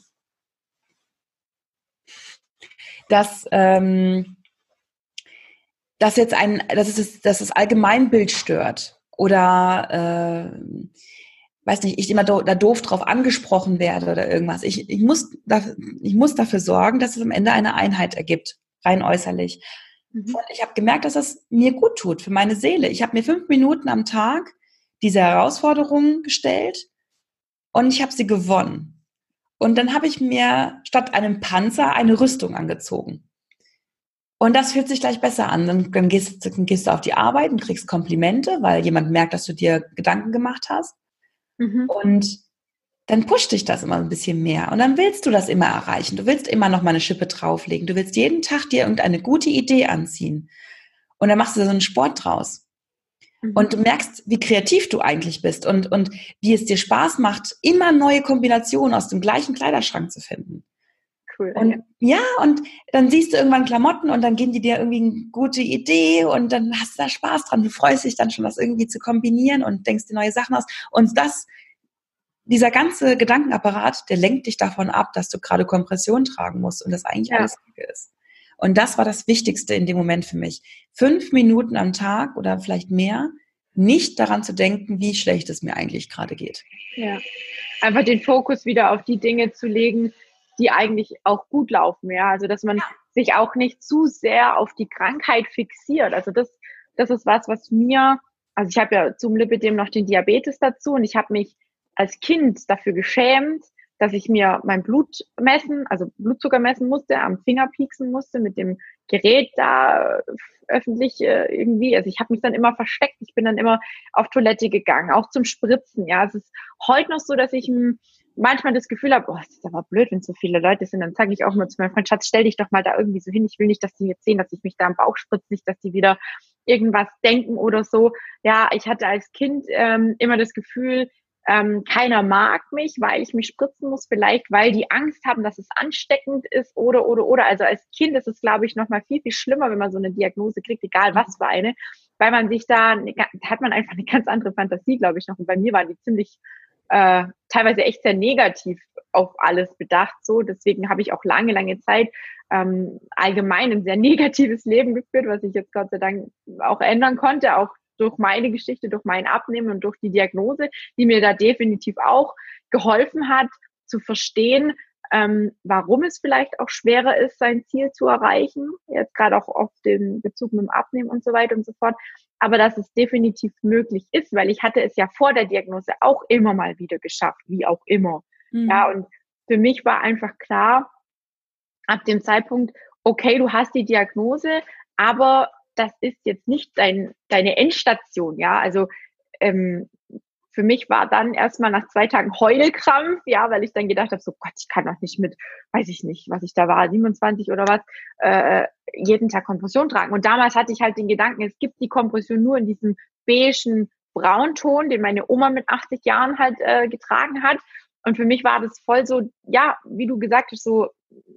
dass, ähm, dass jetzt ein, dass es, dass das Allgemeinbild stört. oder äh, weiß nicht, ich immer do, da doof drauf angesprochen werde oder irgendwas. Ich, ich, muss da, ich muss dafür sorgen, dass es am Ende eine Einheit ergibt, rein äußerlich. Mhm. Und ich habe gemerkt, dass das mir gut tut für meine Seele. Ich habe mir fünf Minuten am Tag diese Herausforderungen gestellt und ich habe sie gewonnen. Und dann habe ich mir statt einem Panzer eine Rüstung angezogen. Und das fühlt sich gleich besser an. Dann, dann, gehst, dann gehst du auf die Arbeit und kriegst Komplimente, weil jemand merkt, dass du dir Gedanken gemacht hast. Mhm. Und dann pusht dich das immer ein bisschen mehr. Und dann willst du das immer erreichen. Du willst immer noch mal eine Schippe drauflegen. Du willst jeden Tag dir irgendeine gute Idee anziehen. Und dann machst du so einen Sport draus. Mhm. Und du merkst, wie kreativ du eigentlich bist und, und wie es dir Spaß macht, immer neue Kombinationen aus dem gleichen Kleiderschrank zu finden. Cool. Und, ja, und dann siehst du irgendwann Klamotten und dann geben die dir irgendwie eine gute Idee und dann hast du da Spaß dran. Du freust dich dann schon, das irgendwie zu kombinieren und denkst dir neue Sachen aus. Und das, dieser ganze Gedankenapparat, der lenkt dich davon ab, dass du gerade Kompression tragen musst und das eigentlich ja. alles ist. Und das war das Wichtigste in dem Moment für mich. Fünf Minuten am Tag oder vielleicht mehr, nicht daran zu denken, wie schlecht es mir eigentlich gerade geht. Ja, einfach den Fokus wieder auf die Dinge zu legen, die eigentlich auch gut laufen. Ja, also dass man ja. sich auch nicht zu sehr auf die Krankheit fixiert. Also das, das ist was, was mir, also ich habe ja zum Lipidem noch den Diabetes dazu und ich habe mich als Kind dafür geschämt, dass ich mir mein Blut messen, also Blutzucker messen musste, am Finger pieksen musste mit dem Gerät da öffentlich äh, irgendwie. Also ich habe mich dann immer versteckt. Ich bin dann immer auf Toilette gegangen, auch zum Spritzen. Ja, es ist heute noch so, dass ich manchmal das Gefühl habe, oh, es ist aber blöd, wenn so viele Leute sind. Dann sage ich auch immer zu meinem Freund, Schatz, stell dich doch mal da irgendwie so hin. Ich will nicht, dass die jetzt sehen, dass ich mich da am Bauch spritze, nicht, dass die wieder irgendwas denken oder so. Ja, ich hatte als Kind ähm, immer das Gefühl, ähm, keiner mag mich, weil ich mich spritzen muss, vielleicht weil die Angst haben, dass es ansteckend ist oder, oder, oder. Also als Kind ist es, glaube ich, noch mal viel, viel schlimmer, wenn man so eine Diagnose kriegt, egal was für eine, weil man sich da, da hat man einfach eine ganz andere Fantasie, glaube ich, noch. Und bei mir war die ziemlich, äh, teilweise echt sehr negativ auf alles bedacht, so. Deswegen habe ich auch lange, lange Zeit ähm, allgemein ein sehr (laughs) negatives Leben geführt, was ich jetzt Gott sei Dank auch ändern konnte, auch durch meine Geschichte, durch mein Abnehmen und durch die Diagnose, die mir da definitiv auch geholfen hat, zu verstehen, ähm, warum es vielleicht auch schwerer ist, sein Ziel zu erreichen. Jetzt gerade auch auf den Bezug mit dem Abnehmen und so weiter und so fort. Aber dass es definitiv möglich ist, weil ich hatte es ja vor der Diagnose auch immer mal wieder geschafft, wie auch immer. Mhm. Ja, und für mich war einfach klar, ab dem Zeitpunkt, okay, du hast die Diagnose, aber das ist jetzt nicht dein, deine Endstation, ja. Also ähm, für mich war dann erstmal nach zwei Tagen Heulkrampf, ja, weil ich dann gedacht habe, so Gott, ich kann doch nicht mit, weiß ich nicht, was ich da war, 27 oder was, äh, jeden Tag Kompression tragen. Und damals hatte ich halt den Gedanken, es gibt die Kompression nur in diesem beigen Braunton, den meine Oma mit 80 Jahren halt äh, getragen hat. Und für mich war das voll so, ja, wie du gesagt hast, so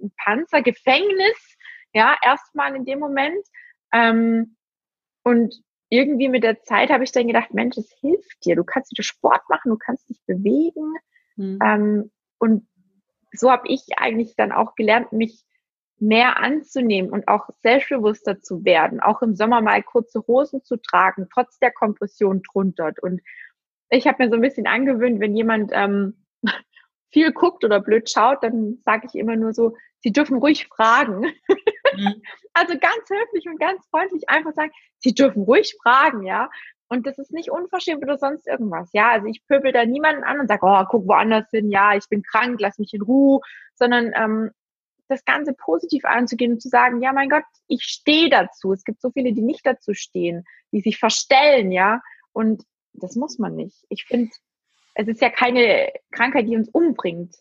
ein Panzergefängnis, ja, erstmal in dem Moment. Ähm, und irgendwie mit der Zeit habe ich dann gedacht, Mensch, es hilft dir. Du kannst wieder Sport machen, du kannst dich bewegen. Mhm. Ähm, und so habe ich eigentlich dann auch gelernt, mich mehr anzunehmen und auch selbstbewusster zu werden, auch im Sommer mal kurze Hosen zu tragen, trotz der Kompression drunter. Und ich habe mir so ein bisschen angewöhnt, wenn jemand ähm, viel guckt oder blöd schaut, dann sage ich immer nur so, sie dürfen ruhig fragen. Mhm. (laughs) also ganz höflich und ganz freundlich einfach sagen, sie dürfen ruhig fragen, ja. Und das ist nicht unverschämt oder sonst irgendwas. Ja, also ich pöbel da niemanden an und sage, oh, guck woanders hin, ja, ich bin krank, lass mich in Ruhe, sondern ähm, das Ganze positiv anzugehen und zu sagen, ja, mein Gott, ich stehe dazu. Es gibt so viele, die nicht dazu stehen, die sich verstellen, ja. Und das muss man nicht. Ich finde, es ist ja keine Krankheit, die uns umbringt.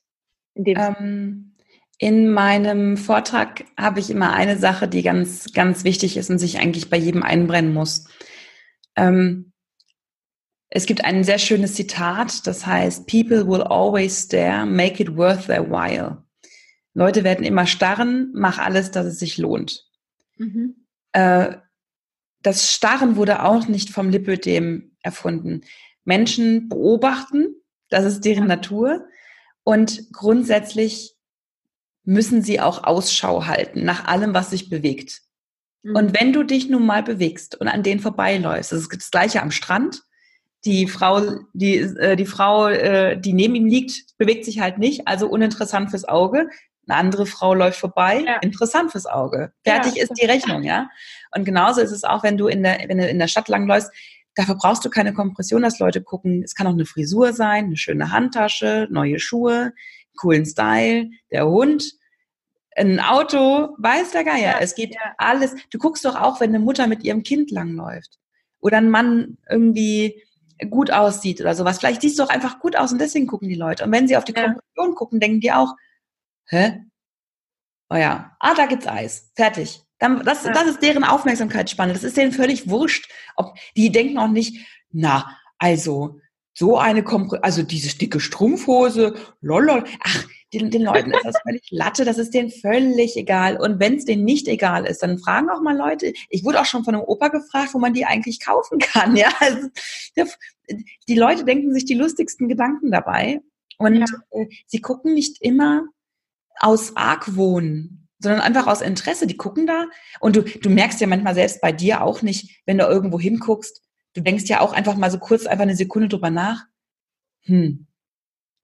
In, ähm, in meinem Vortrag habe ich immer eine Sache, die ganz, ganz wichtig ist und sich eigentlich bei jedem einbrennen muss. Ähm, es gibt ein sehr schönes Zitat, das heißt, People will always stare, make it worth their while. Leute werden immer starren, mach alles, dass es sich lohnt. Mhm. Äh, das Starren wurde auch nicht vom Lipödem erfunden. Menschen beobachten, das ist deren Natur. Und grundsätzlich müssen sie auch Ausschau halten nach allem, was sich bewegt. Mhm. Und wenn du dich nun mal bewegst und an denen vorbeiläufst, das ist das gleiche am Strand, die Frau, die, äh, die Frau, äh, die neben ihm liegt, bewegt sich halt nicht, also uninteressant fürs Auge. Eine andere Frau läuft vorbei, ja. interessant fürs Auge. Fertig ja, ist die Rechnung, ja. Und genauso ist es auch, wenn du in der, wenn du in der Stadt langläufst, dafür brauchst du keine Kompression, dass Leute gucken. Es kann auch eine Frisur sein, eine schöne Handtasche, neue Schuhe, coolen Style, der Hund, ein Auto, weiß der Geier. Ja, es geht ja. alles. Du guckst doch auch, wenn eine Mutter mit ihrem Kind langläuft oder ein Mann irgendwie gut aussieht oder sowas. Vielleicht siehst du auch einfach gut aus und deswegen gucken die Leute. Und wenn sie auf die ja. Kompression gucken, denken die auch, hä? Oh ja, ah, da gibt's Eis. Fertig. Dann, das, das ist deren Aufmerksamkeitsspanne. Das ist denen völlig wurscht. Ob, die denken auch nicht, na, also, so eine Kompression, also diese dicke Strumpfhose, lolol. Ach, den, den Leuten ist das völlig (laughs) Latte, das ist denen völlig egal. Und wenn es denen nicht egal ist, dann fragen auch mal Leute. Ich wurde auch schon von einem Opa gefragt, wo man die eigentlich kaufen kann. (laughs) Ja, also, die Leute denken sich die lustigsten Gedanken dabei. Und ja. Äh, sie gucken nicht immer aus Argwohn, sondern einfach aus Interesse. Die gucken da und du, du merkst ja manchmal selbst bei dir auch nicht, wenn du irgendwo hinguckst, du denkst ja auch einfach mal so kurz, einfach eine Sekunde drüber nach. Hm,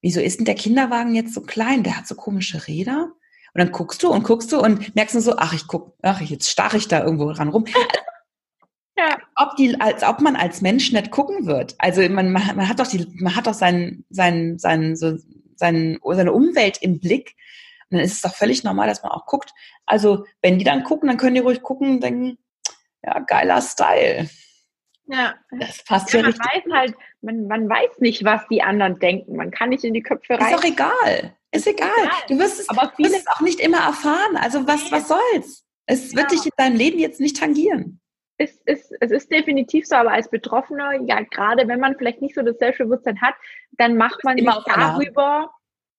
wieso ist denn der Kinderwagen jetzt so klein? Der hat so komische Räder. Und dann guckst du und guckst du und merkst nur so, ach, ich guck, ach, jetzt starre ich da irgendwo dran rum. Ja. Ob die, als ob man als Mensch nicht gucken wird. Also man, man hat doch die, man hat doch sein, sein, sein, so, sein, seine Umwelt im Blick. Und dann ist es doch völlig normal, dass man auch guckt. Also wenn die dann gucken, dann können die ruhig gucken und denken, ja, geiler Style. Ja, das passt ja, ja man. Weiß halt, man, man weiß nicht, was die anderen denken. Man kann nicht in die Köpfe rein. Ist doch egal. Ist egal. Du wirst es, aber wirst es auch nicht immer erfahren. Also was, was soll's? Es wird dich in deinem Leben jetzt nicht tangieren. Es ist, es ist definitiv so, aber als Betroffener, ja, gerade wenn man vielleicht nicht so das Selbstbewusstsein hat, dann macht man sich darüber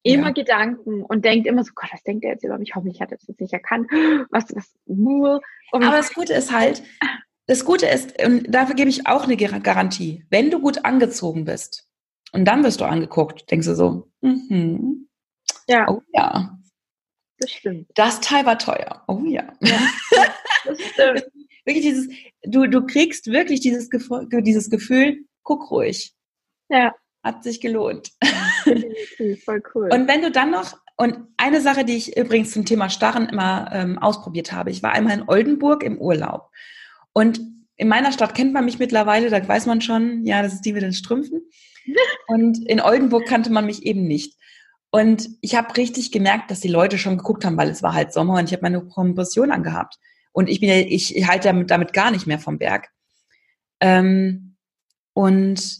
immer ja. Gedanken und denkt immer so, Gott, was denkt er jetzt über mich? Hoffentlich hat er das nicht erkannt. (gasps) Was, was, nur. Aber das Gute ist halt, das Gute ist, und dafür gebe ich auch eine Garantie, wenn du gut angezogen bist und dann wirst du angeguckt, denkst du so, mhm. ja. oh ja. Das stimmt. Das Teil war teuer. Oh ja. ja (laughs) das stimmt. wirklich dieses, du, du kriegst wirklich dieses, Gefühl, dieses Gefühl, guck ruhig. Ja. Hat sich gelohnt. Voll cool. Und wenn du dann noch, und eine Sache, die ich übrigens zum Thema Starren immer ähm, ausprobiert habe, ich war einmal in Oldenburg im Urlaub und in meiner Stadt kennt man mich mittlerweile, da weiß man schon, ja, das ist die mit den Strümpfen. (laughs) Und in Oldenburg kannte man mich eben nicht. Und ich habe richtig gemerkt, dass die Leute schon geguckt haben, weil es war halt Sommer und ich habe meine Kompression angehabt. Und ich bin ja, ich halte damit, damit gar nicht mehr vom Berg. Ähm, und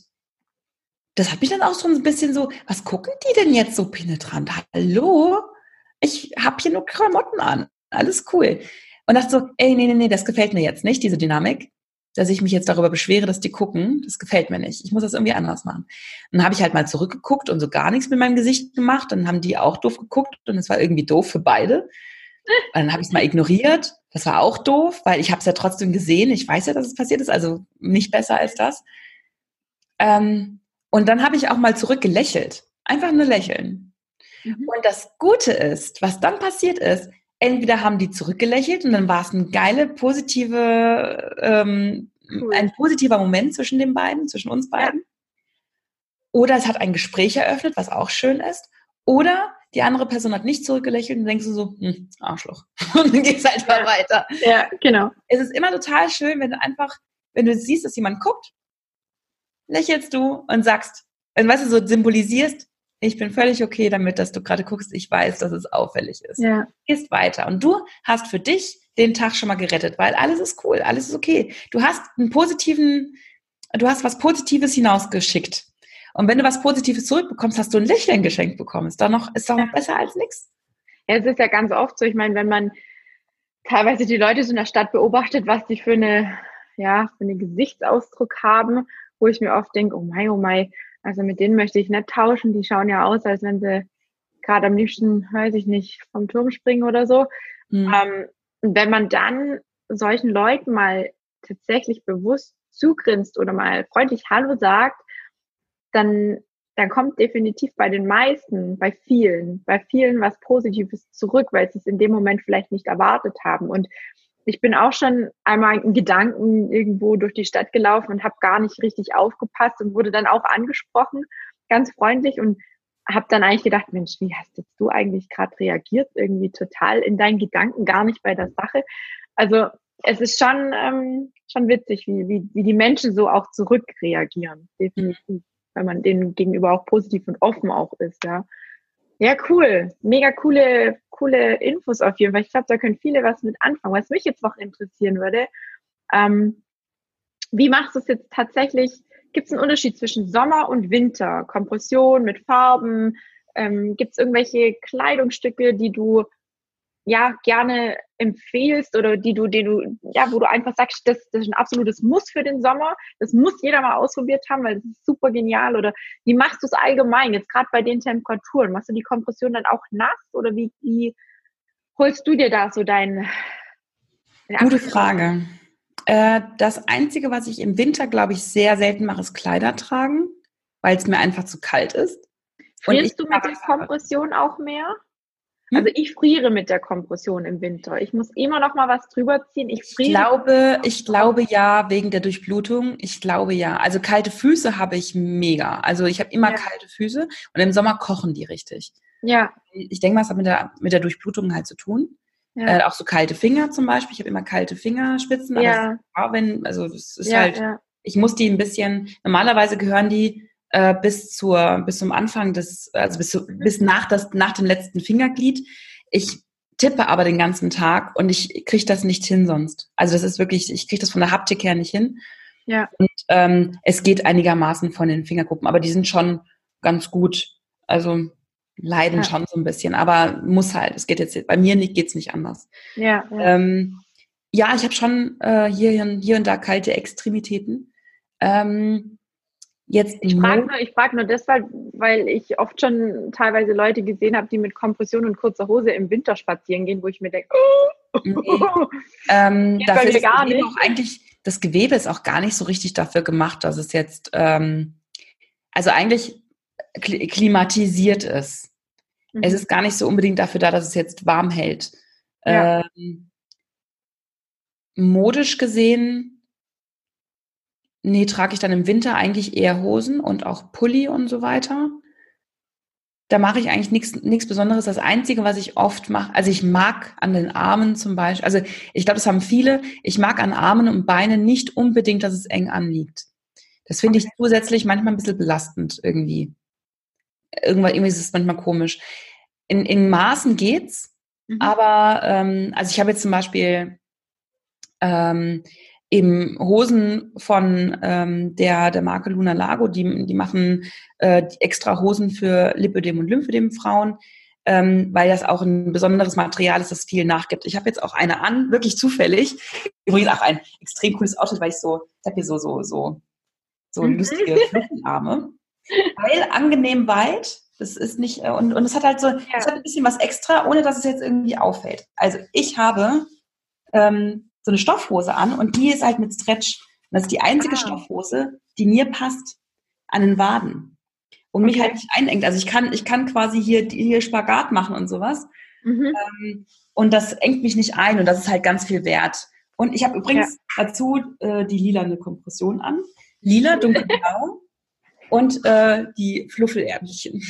das hat mich dann auch so ein bisschen so, was gucken die denn jetzt so penetrant? Hallo? Ich habe hier nur Klamotten an. Alles cool. Und dachte so, ey, nee, nee, nee, das gefällt mir jetzt nicht, diese Dynamik, dass ich mich jetzt darüber beschwere, dass die gucken. Das gefällt mir nicht. Ich muss das irgendwie anders machen. dann habe ich halt mal zurückgeguckt und so gar nichts mit meinem Gesicht gemacht. Dann haben die auch doof geguckt und es war irgendwie doof für beide. Und (laughs) dann habe ich es mal ignoriert. Das war auch doof, weil ich habe es ja trotzdem gesehen. Ich weiß ja, dass es passiert ist, also nicht besser als das. Ähm, und dann habe ich auch mal zurückgelächelt. Einfach nur lächeln. Mhm. Und das Gute ist, was dann passiert ist, entweder haben die zurückgelächelt und dann war es ein geile, positive, ähm, cool. ein positiver Moment zwischen den beiden, zwischen uns beiden. Ja. Oder es hat ein Gespräch eröffnet, was auch schön ist. Oder die andere Person hat nicht zurückgelächelt und denkst du so, hm, Arschloch. (laughs) Und dann geht's halt mal weiter. Ja, genau. Es ist immer total schön, wenn du einfach, wenn du siehst, dass jemand guckt, lächelst du und sagst, und weißt du, so symbolisierst, ich bin völlig okay damit, dass du gerade guckst. Ich weiß, dass es auffällig ist. Ja. Gehst weiter. Und du hast für dich den Tag schon mal gerettet, weil alles ist cool, alles ist okay. Du hast einen positiven, du hast was Positives hinausgeschickt. Und wenn du was Positives zurückbekommst, hast du ein Lächeln geschenkt bekommen. Ist doch noch, ist doch noch ja. besser als nichts. Ja, es ist ja ganz oft so. Ich meine, wenn man teilweise die Leute so in der Stadt beobachtet, was die für eine, ja, für einen Gesichtsausdruck haben, wo ich mir oft denke, oh mein, oh mein, also mit denen möchte ich nicht tauschen. Die schauen ja aus, als wenn sie gerade am liebsten, weiß ich nicht, vom Turm springen oder so. Mhm. Ähm, wenn man dann solchen Leuten mal tatsächlich bewusst zugrinst oder mal freundlich Hallo sagt, dann, dann kommt definitiv bei den meisten, bei vielen, bei vielen was Positives zurück, weil sie es in dem Moment vielleicht nicht erwartet haben. Und ich bin auch schon einmal in Gedanken irgendwo durch die Stadt gelaufen und habe gar nicht richtig aufgepasst und wurde dann auch angesprochen, ganz freundlich und habe dann eigentlich gedacht, Mensch, wie hast jetzt du eigentlich gerade reagiert? Irgendwie total in deinen Gedanken, gar nicht bei der Sache. Also es ist schon, ähm, schon witzig, wie, wie, wie die Menschen so auch zurückreagieren, definitiv, wenn man denen gegenüber auch positiv und offen auch ist, ja. Ja, cool. Mega coole, coole Infos auf jeden Fall. Ich glaube, da können viele was mit anfangen. Was mich jetzt noch interessieren würde, ähm, wie machst du es jetzt tatsächlich? Gibt es einen Unterschied zwischen Sommer und Winter? Kompression mit Farben? Ähm, Gibt es irgendwelche Kleidungsstücke, die du ja gerne empfehlst oder die du, die du, ja, wo du einfach sagst, das, das ist ein absolutes Muss für den Sommer, das muss jeder mal ausprobiert haben, weil das ist super genial. Oder wie machst du es allgemein, jetzt gerade bei den Temperaturen? Machst du die Kompression dann auch nass oder wie, wie holst du dir da so dein Gute Frage. Äh, das Einzige, was ich im Winter, glaube ich, sehr selten mache, ist Kleider tragen, weil es mir einfach zu kalt ist. Frierst du mit der Kompression auch mehr? Hm? Also ich friere mit der Kompression im Winter. Ich muss immer noch mal was drüber ziehen. Ich, friere ich glaube, ich glaube ja, wegen der Durchblutung. Ich glaube ja. Also kalte Füße habe ich mega. Also ich habe immer ja. kalte Füße und im Sommer kochen die richtig. Ja. Ich denke mal, es hat mit der, mit der Durchblutung halt zu tun. Ja. Äh, auch so kalte Finger zum Beispiel. Ich habe immer kalte Fingerspitzen. Ja. Aber wenn, also es ist halt, ja. ich muss die ein bisschen, normalerweise gehören die äh, bis zur bis zum Anfang des also bis zu, bis nach das nach dem letzten Fingerglied. Ich tippe aber den ganzen Tag und ich kriege das nicht hin sonst. Also das ist wirklich, ich kriege das von der Haptik her nicht hin. Ja. Und ähm, es geht einigermaßen von den Fingergruppen, aber die sind schon ganz gut. Also leiden ja. schon so ein bisschen, aber muss halt. Es geht jetzt bei mir nicht, geht's nicht anders. Ja. Ja, ähm, ja ich habe schon äh, hier, hier und da kalte Extremitäten. Ähm, Jetzt ich frage nur, ich frag nur deshalb, weil ich oft schon teilweise Leute gesehen habe, die mit Kompression und kurzer Hose im Winter spazieren gehen, wo ich mir denke, oh, nee. (laughs) ähm, dafür ist gar nicht. Eigentlich, das Gewebe ist auch gar nicht so richtig dafür gemacht, dass es jetzt, ähm, also eigentlich klimatisiert ist. Mhm. Es ist gar nicht so unbedingt dafür da, dass es jetzt warm hält. Ja. Ähm, modisch gesehen Nee, trage ich dann im Winter eigentlich eher Hosen und auch Pulli und so weiter. Da mache ich eigentlich nichts Besonderes. Das Einzige, was ich oft mache, also ich mag an den Armen zum Beispiel, also ich glaube, das haben viele, ich mag an Armen und Beinen nicht unbedingt, dass es eng anliegt. Das finde ich zusätzlich manchmal ein bisschen belastend irgendwie. Irgendwann, irgendwie ist es manchmal komisch. In, in Maßen geht's, mhm. aber ähm, also ich habe jetzt zum Beispiel ähm, eben Hosen von ähm, der, der Marke Luna Lago, die, die machen äh, extra Hosen für Lipödem und Lymphödem Frauen, ähm, weil das auch ein besonderes Material ist, das viel nachgibt. Ich habe jetzt auch eine an, wirklich zufällig. Übrigens auch ein extrem cooles Outfit, weil ich so, ich habe hier so, so, so, so mhm. lustige Fluttenarme. weil angenehm weit, das ist nicht, äh, und, und es hat halt so, es ja. hat ein bisschen was extra, ohne dass es jetzt irgendwie auffällt. Also ich habe ähm, so eine Stoffhose an und die ist halt mit Stretch. Und das ist die einzige ah. Stoffhose, die mir passt an den Waden. Und okay. mich halt nicht einengt. Also ich kann, ich kann quasi hier, hier Spagat machen und sowas. Mhm. Ähm, und das engt mich nicht ein und das ist halt ganz viel wert. Und ich habe übrigens ja. dazu äh, die lilane Kompression an. Lila, dunkelblau. und äh, die Fluffelärmchen.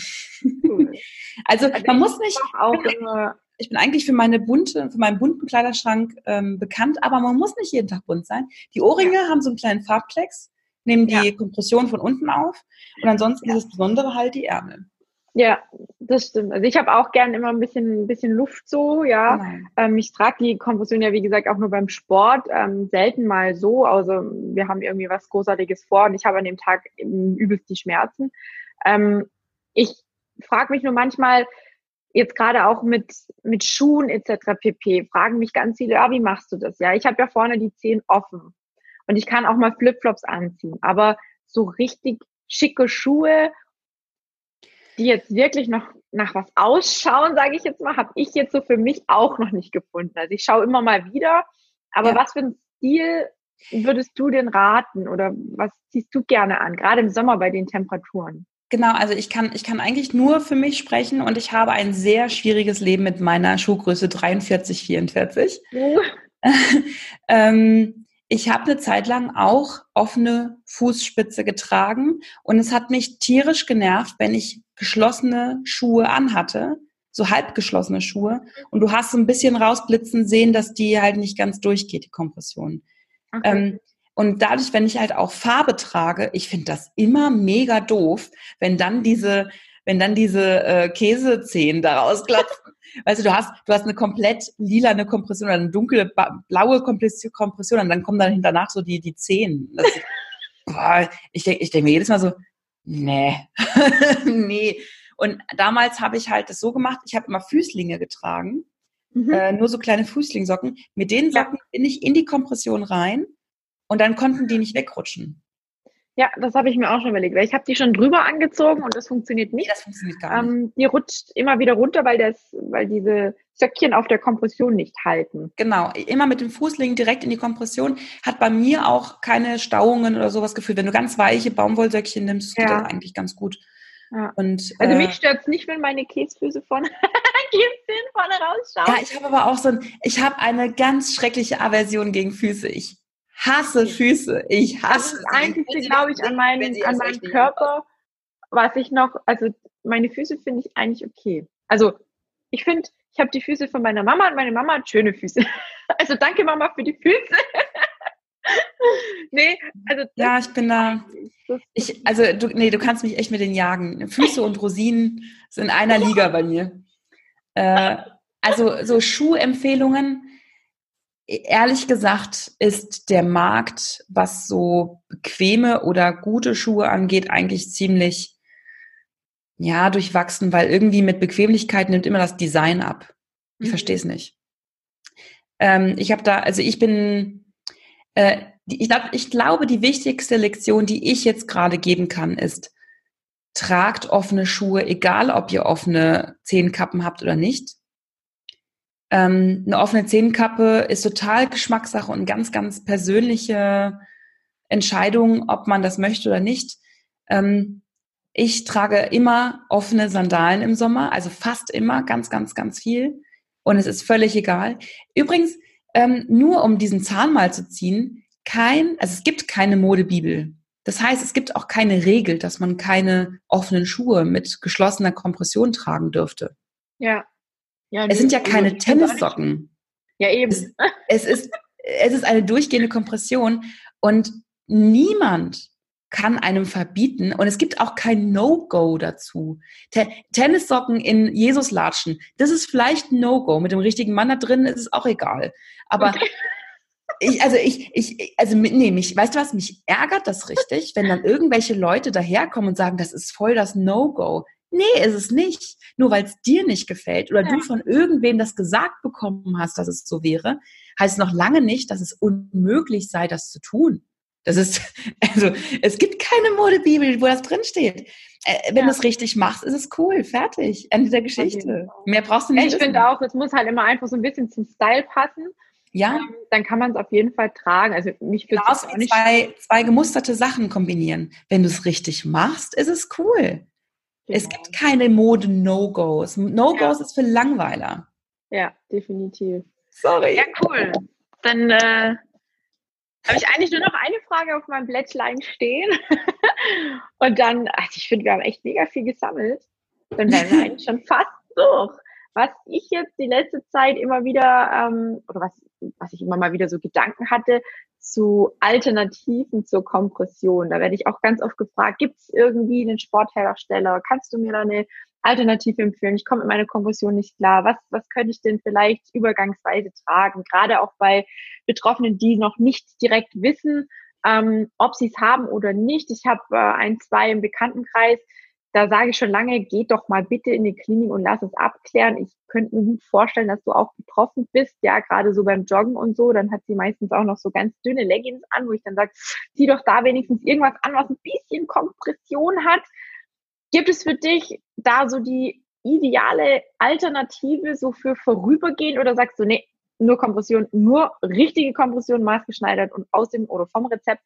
Cool. (laughs) also, also man muss nicht auch immer ich bin eigentlich für meine bunte, für meinen bunten Kleiderschrank ähm, bekannt, aber man muss nicht jeden Tag bunt sein. Die Ohrringe ja. haben so einen kleinen Farbklecks, nehmen die ja. Kompression von unten auf und ansonsten ja. ist das Besondere halt die Ärmel. Ja, das stimmt. Also ich habe auch gern immer ein bisschen, ein bisschen Luft so, ja. Genau. Ähm, ich trage die Kompression ja, wie gesagt, auch nur beim Sport, ähm, selten mal so. Also wir haben irgendwie was Großartiges vor und ich habe an dem Tag übelst die Schmerzen. Ähm, ich frage mich nur manchmal, jetzt gerade auch mit, mit Schuhen etc. pp. fragen mich ganz viele, ja, wie machst du das? Ja, ich habe ja vorne die Zehen offen und ich kann auch mal Flipflops anziehen, aber so richtig schicke Schuhe, die jetzt wirklich noch nach was ausschauen, sage ich jetzt mal, habe ich jetzt so für mich auch noch nicht gefunden. Also ich schaue immer mal wieder, aber ja. was für ein Stil würdest du denn raten oder was ziehst du gerne an, gerade im Sommer bei den Temperaturen? Genau, also ich kann, ich kann eigentlich nur für mich sprechen und ich habe ein sehr schwieriges Leben mit meiner Schuhgröße 43, 44. Uh. (laughs) ähm, ich habe eine Zeit lang auch offene Fußspitze getragen und es hat mich tierisch genervt, wenn ich geschlossene Schuhe anhatte, so halb geschlossene Schuhe und du hast so ein bisschen rausblitzen sehen, dass die halt nicht ganz durchgeht, die Kompression. Okay. Ähm, und dadurch, wenn ich halt auch Farbe trage, ich finde das immer mega doof, wenn dann diese, wenn dann diese äh, Käsezehen daraus glatzen. (laughs) weißt du, du hast, du hast eine komplett lila eine Kompression oder eine dunkle blaue Kompression und dann kommen dann danach so die, die Zehen. Das, (laughs) boah, ich denke ich denk mir jedes Mal so, nee, (laughs) nee. Und damals habe ich halt das so gemacht, ich habe immer Füßlinge getragen, mhm. äh, nur so kleine Füßlingsocken. Mit den Socken bin ich in die Kompression rein und dann konnten die nicht wegrutschen. Ja, das habe ich mir auch schon überlegt, weil ich habe die schon drüber angezogen und das funktioniert nicht. das funktioniert gar nicht. Ähm, die rutscht immer wieder runter, weil, das, weil diese Söckchen auf der Kompression nicht halten. Genau, immer mit dem Fußlegen direkt in die Kompression. Hat bei mir auch keine Stauungen oder sowas gefühlt. Wenn du ganz weiche Baumwollsöckchen nimmst, ja. geht das eigentlich ganz gut. Ja. Und, also äh, mich stört es nicht, wenn meine Käsefüße vorne, (laughs) vorne rausschauen. Ja, ich habe aber auch so ein, ich habe eine ganz schreckliche Aversion gegen Füße. Ich hasse Füße. Ich hasse Das Einzige, glaube ich, an, meinen, an meinem Körper, was ich noch, also meine Füße finde ich eigentlich okay. Also ich finde, ich habe die Füße von meiner Mama und meine Mama hat schöne Füße. (laughs) Also danke Mama für die Füße. (laughs) nee, also ja, ich bin da. Ich, also du, nee, du kannst mich echt mit den jagen. Füße und Rosinen sind in einer Liga bei mir. Äh, also so Schuhempfehlungen ehrlich gesagt ist der Markt, was so bequeme oder gute Schuhe angeht, eigentlich ziemlich ja durchwachsen, weil irgendwie mit Bequemlichkeit nimmt immer das Design ab. Ich mhm. verstehe es nicht. Ähm, ich habe da, also ich bin, äh, ich, glaub, ich glaube, die wichtigste Lektion, die ich jetzt gerade geben kann, ist, tragt offene Schuhe, egal ob ihr offene Zehenkappen habt oder nicht. Ähm, eine offene Zehenkappe ist total Geschmackssache und ganz, ganz persönliche Entscheidung, ob man das möchte oder nicht. Ähm, ich trage immer offene Sandalen im Sommer, also fast immer, ganz, ganz, ganz viel. Und es ist völlig egal. Übrigens, ähm, nur um diesen Zahn mal zu ziehen, kein, also es gibt keine Modebibel. Das heißt, es gibt auch keine Regel, dass man keine offenen Schuhe mit geschlossener Kompression tragen dürfte. Ja. Ja, es sind ja keine Tennissocken. Ja, eben. Es, es, ist, es ist eine durchgehende Kompression und niemand kann einem verbieten und es gibt auch kein No-Go dazu. Te Tennissocken in Jesuslatschen, das ist vielleicht ein No-Go. Mit dem richtigen Mann da drin ist es auch egal. Aber okay. ich, also ich, ich, also nee, mich, weißt du was, mich ärgert das richtig, wenn dann irgendwelche Leute daherkommen und sagen, das ist voll das No-Go. Nee, ist es nicht. Nur weil es dir nicht gefällt oder ja. du von irgendwem das gesagt bekommen hast, dass es so wäre, heißt noch lange nicht, dass es unmöglich sei, das zu tun. Das ist, (laughs) also, es gibt keine Modebibel, wo das drinsteht. Äh, wenn ja. du es richtig machst, ist es cool. Fertig. Ende der Geschichte. Mehr brauchst du nicht. Ich finde auch, es muss halt immer einfach so ein bisschen zum Style passen. Ja. Ähm, dann kann man es auf jeden Fall tragen. Also mich würde auch nicht zwei, zwei gemusterte Sachen kombinieren. Wenn du es richtig machst, ist es cool. Es genau. gibt keine Mode-No-Gos. No-Gos ja. ist für Langweiler. Ja, definitiv. Sorry. Ja, cool. Dann äh, habe ich eigentlich nur noch eine Frage auf meinem Blättlein stehen. (laughs) Und dann, also ich finde, wir haben echt mega viel gesammelt. Dann wären wir eigentlich schon fast durch. Was ich jetzt die letzte Zeit immer wieder, ähm, oder was, was ich immer mal wieder so Gedanken hatte, zu Alternativen zur Kompression. Da werde ich auch ganz oft gefragt, gibt es irgendwie einen Sporthersteller? Kannst du mir da eine Alternative empfehlen? Ich komme mit meiner Kompression nicht klar. Was, was könnte ich denn vielleicht übergangsweise tragen? Gerade auch bei Betroffenen, die noch nicht direkt wissen, ähm, ob sie es haben oder nicht. Ich habe äh, ein, zwei im Bekanntenkreis, da sage ich schon lange, geht doch mal bitte in die Klinik und lass es abklären. Ich könnte mir gut vorstellen, dass du auch betroffen bist, ja, gerade so beim Joggen und so. Dann hat sie meistens auch noch so ganz dünne Leggings an, wo ich dann sage, zieh doch da wenigstens irgendwas an, was ein bisschen Kompression hat. Gibt es für dich da so die ideale Alternative so für vorübergehen oder sagst du, nee, nur Kompression, nur richtige Kompression, maßgeschneidert und aus dem oder vom Rezept?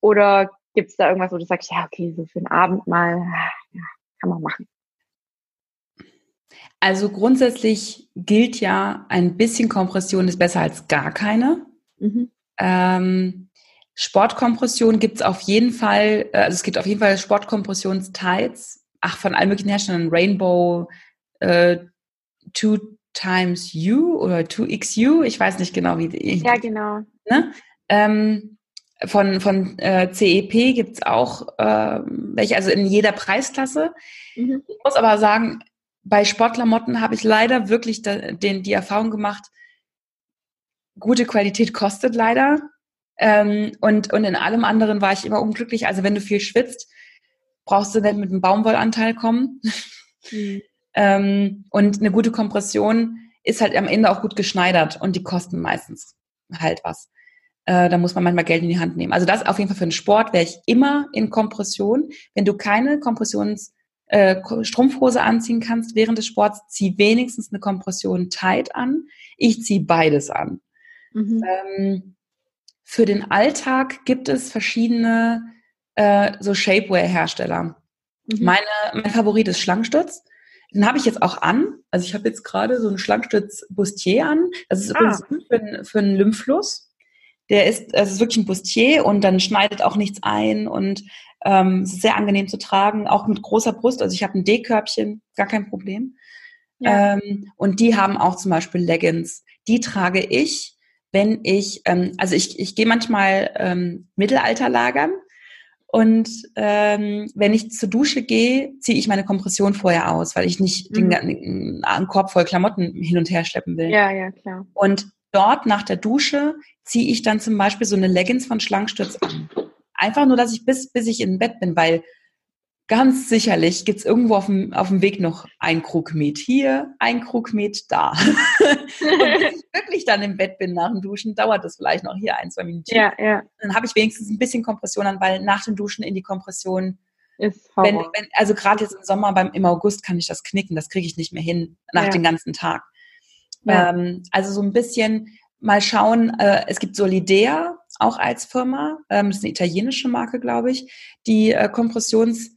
Oder Gibt es da irgendwas, wo du sagst, ja, okay, so für einen Abend mal, ja, kann man machen? Also grundsätzlich gilt ja, ein bisschen Kompression ist besser als gar keine. Mhm. Ähm, Sportkompression gibt es auf jeden Fall, äh, also es gibt auf jeden Fall Sportkompressionstights, ach, von allen möglichen Herstellern, Rainbow, äh, Two Times U oder 2XU, ich weiß nicht genau, wie. Ja, genau. Ne? Ähm, von von äh, CEP gibt es auch äh, welche, also in jeder Preisklasse. Mhm. Ich muss aber sagen, bei Sportklamotten habe ich leider wirklich da, den, die Erfahrung gemacht, gute Qualität kostet leider. Ähm, und, und in allem anderen war ich immer unglücklich. Also wenn du viel schwitzt, brauchst du nicht mit einem Baumwollanteil kommen. Mhm. (laughs) ähm, und eine gute Kompression ist halt am Ende auch gut geschneidert und die kosten meistens halt was. Äh, da muss man manchmal Geld in die Hand nehmen. Also das auf jeden Fall für den Sport wäre ich immer in Kompression. Wenn du keine Kompressions äh, Strumpfhose anziehen kannst während des Sports, zieh wenigstens eine Kompression tight an. Ich ziehe beides an. Mhm. Ähm, für den Alltag gibt es verschiedene äh, so Shapewear-Hersteller. Mhm. Meine, mein Favorit ist Schlangenstütz. Den habe ich jetzt auch an. Also ich habe jetzt gerade so einen Schlangenstütz Bustier an. Das ist ah. übrigens für, für einen Lymphfluss. Der ist, es ist wirklich ein Bustier und dann schneidet auch nichts ein und ähm, es ist sehr angenehm zu tragen, auch mit großer Brust. Also ich habe ein D-Körbchen, gar kein Problem. Ja. Ähm, und die haben auch zum Beispiel Leggings. Die trage ich, wenn ich, ähm, also ich, ich gehe manchmal ähm, Mittelalter lagern und ähm, wenn ich zur Dusche gehe, ziehe ich meine Kompression vorher aus, weil ich nicht mhm. den, den, einen Korb voll Klamotten hin und her schleppen will. Ja, ja, klar. Und dort nach der Dusche ziehe ich dann zum Beispiel so eine Leggings von Schlangenstütz an. Einfach nur, dass ich bis, bis ich in Bett bin, weil ganz sicherlich gibt es irgendwo auf dem, auf dem Weg noch ein Krug Met hier, ein Krug Met da. (laughs) und bis ich wirklich dann im Bett bin nach dem Duschen, dauert das vielleicht noch hier ein, zwei Minuten. Ja, ja. Dann habe ich wenigstens ein bisschen Kompression an, weil nach dem Duschen in die Kompression ist wenn, wenn, also gerade jetzt im Sommer, beim, im August kann ich das knicken, das kriege ich nicht mehr hin nach ja. dem ganzen Tag. Ja. Ähm, also so ein bisschen mal schauen, äh, es gibt Solidea auch als Firma, ähm, das ist eine italienische Marke, glaube ich, die äh, Kompressions-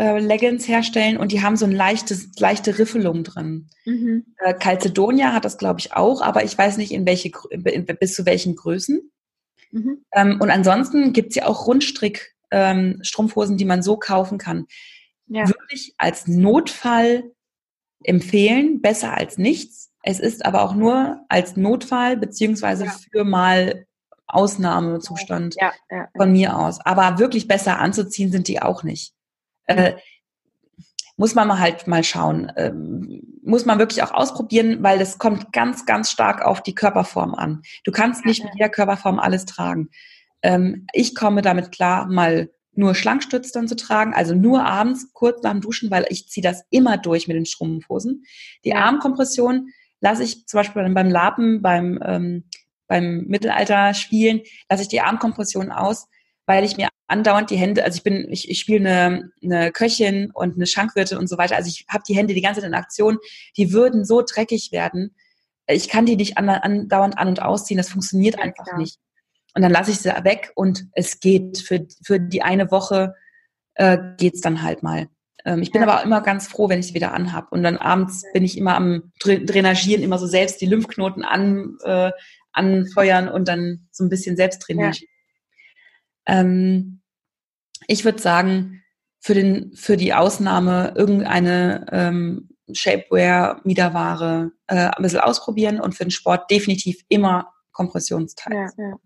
äh, Leggings herstellen und die haben so ein leichtes, leichte Riffelung drin. Mhm. Äh, Calcedonia hat das, glaube ich, auch, aber ich weiß nicht, in welche, in, bis zu welchen Größen. Mhm. Ähm, und ansonsten gibt es ja auch Rundstrick ähm, die man so kaufen kann. Ja. Wirklich als Notfall empfehlen, besser als nichts. Es ist aber auch nur als Notfall beziehungsweise ja. für mal Ausnahmezustand ja, ja, von mir aus. Aber wirklich besser anzuziehen sind die auch nicht. Äh, muss man mal halt mal schauen. Ähm, muss man wirklich auch ausprobieren, weil das kommt ganz, ganz stark auf die Körperform an. Du kannst nicht mit jeder Körperform alles tragen. Ähm, ich komme damit klar, mal nur Schlankstütz dann zu tragen, also nur abends kurz nach dem Duschen, weil ich ziehe das immer durch mit den Strumpfhosen. Die Armkompression lasse ich zum Beispiel beim Lapen, beim, ähm, beim Mittelalter spielen, lasse ich die Armkompression aus, weil ich mir andauernd die Hände, also ich bin, ich, ich spiele eine, eine Köchin und eine Schankwirtin und so weiter, also ich habe die Hände die ganze Zeit in Aktion, die würden so dreckig werden, ich kann die nicht andauernd an und ausziehen, das funktioniert ja, einfach klar. nicht. Und dann lasse ich sie weg und es geht. Für, für die eine Woche äh, geht's dann halt mal. Ähm, ich bin ja. aber immer ganz froh, wenn ich sie wieder anhab. Und dann abends bin ich immer am Drainagieren, immer so selbst die Lymphknoten an, äh, anfeuern und dann so ein bisschen selbst drainagieren. Ja. Ähm, ich würde sagen, für, den, für die Ausnahme irgendeine ähm, Shapewear, Miederware äh, ein bisschen ausprobieren und für den Sport definitiv immer Kompressionsteils. Ja, ja.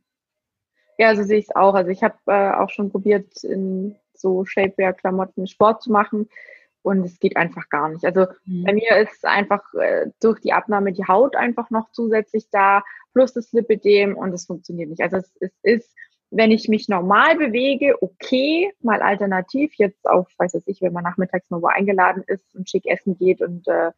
ja, so sehe ich es auch. Also ich habe äh, auch schon probiert, in so Shapewear-Klamotten Sport zu machen. Und es geht einfach gar nicht. Also mhm. bei mir ist einfach äh, durch die Abnahme die Haut einfach noch zusätzlich da, plus das Lipidem und es funktioniert nicht. Also es, es ist, wenn ich mich normal bewege, okay, mal alternativ, jetzt auch, weiß ich, wenn man nachmittags nur wo eingeladen ist und schick essen geht und äh,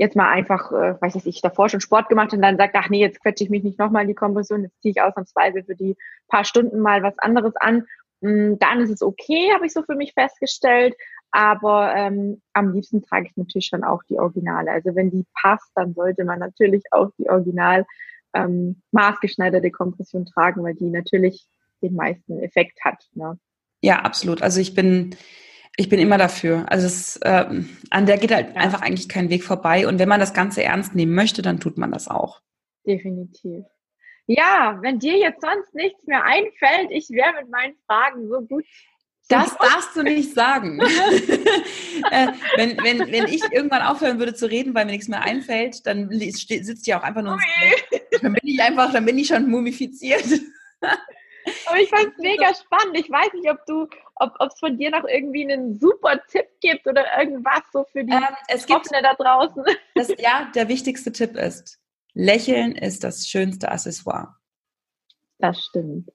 jetzt mal einfach, äh, weiß ich, davor schon Sport gemacht und dann sagt, ach nee, jetzt quetsche ich mich nicht nochmal in die Kompression, jetzt ziehe ich ausnahmsweise für die paar Stunden mal was anderes an dann ist es okay, habe ich so für mich festgestellt. Aber ähm, am liebsten trage ich natürlich schon auch die Originale. Also wenn die passt, dann sollte man natürlich auch die Original ähm, maßgeschneiderte Kompression tragen, weil die natürlich den meisten Effekt hat. Ne? Ja, absolut. Also ich bin Ich bin immer dafür. Also es, äh, an der geht halt einfach eigentlich kein Weg vorbei. Und wenn man das Ganze ernst nehmen möchte, dann tut man das auch. Definitiv. Ja, wenn dir jetzt sonst nichts mehr einfällt, ich wäre mit meinen Fragen so gut das darfst du nicht sagen. (laughs) (laughs) äh, wenn, wenn, wenn ich irgendwann aufhören würde zu reden, weil mir nichts mehr einfällt, dann sitzt ja auch einfach nur Dann bin ich einfach, dann bin ich schon mumifiziert. Aber ich fand es (laughs) mega spannend. Ich weiß nicht, ob du, ob es von dir noch irgendwie einen super Tipp gibt oder irgendwas so für die ähm, es gibt, da draußen. Das, ja, der wichtigste Tipp ist, Lächeln ist das schönste Accessoire. Das stimmt.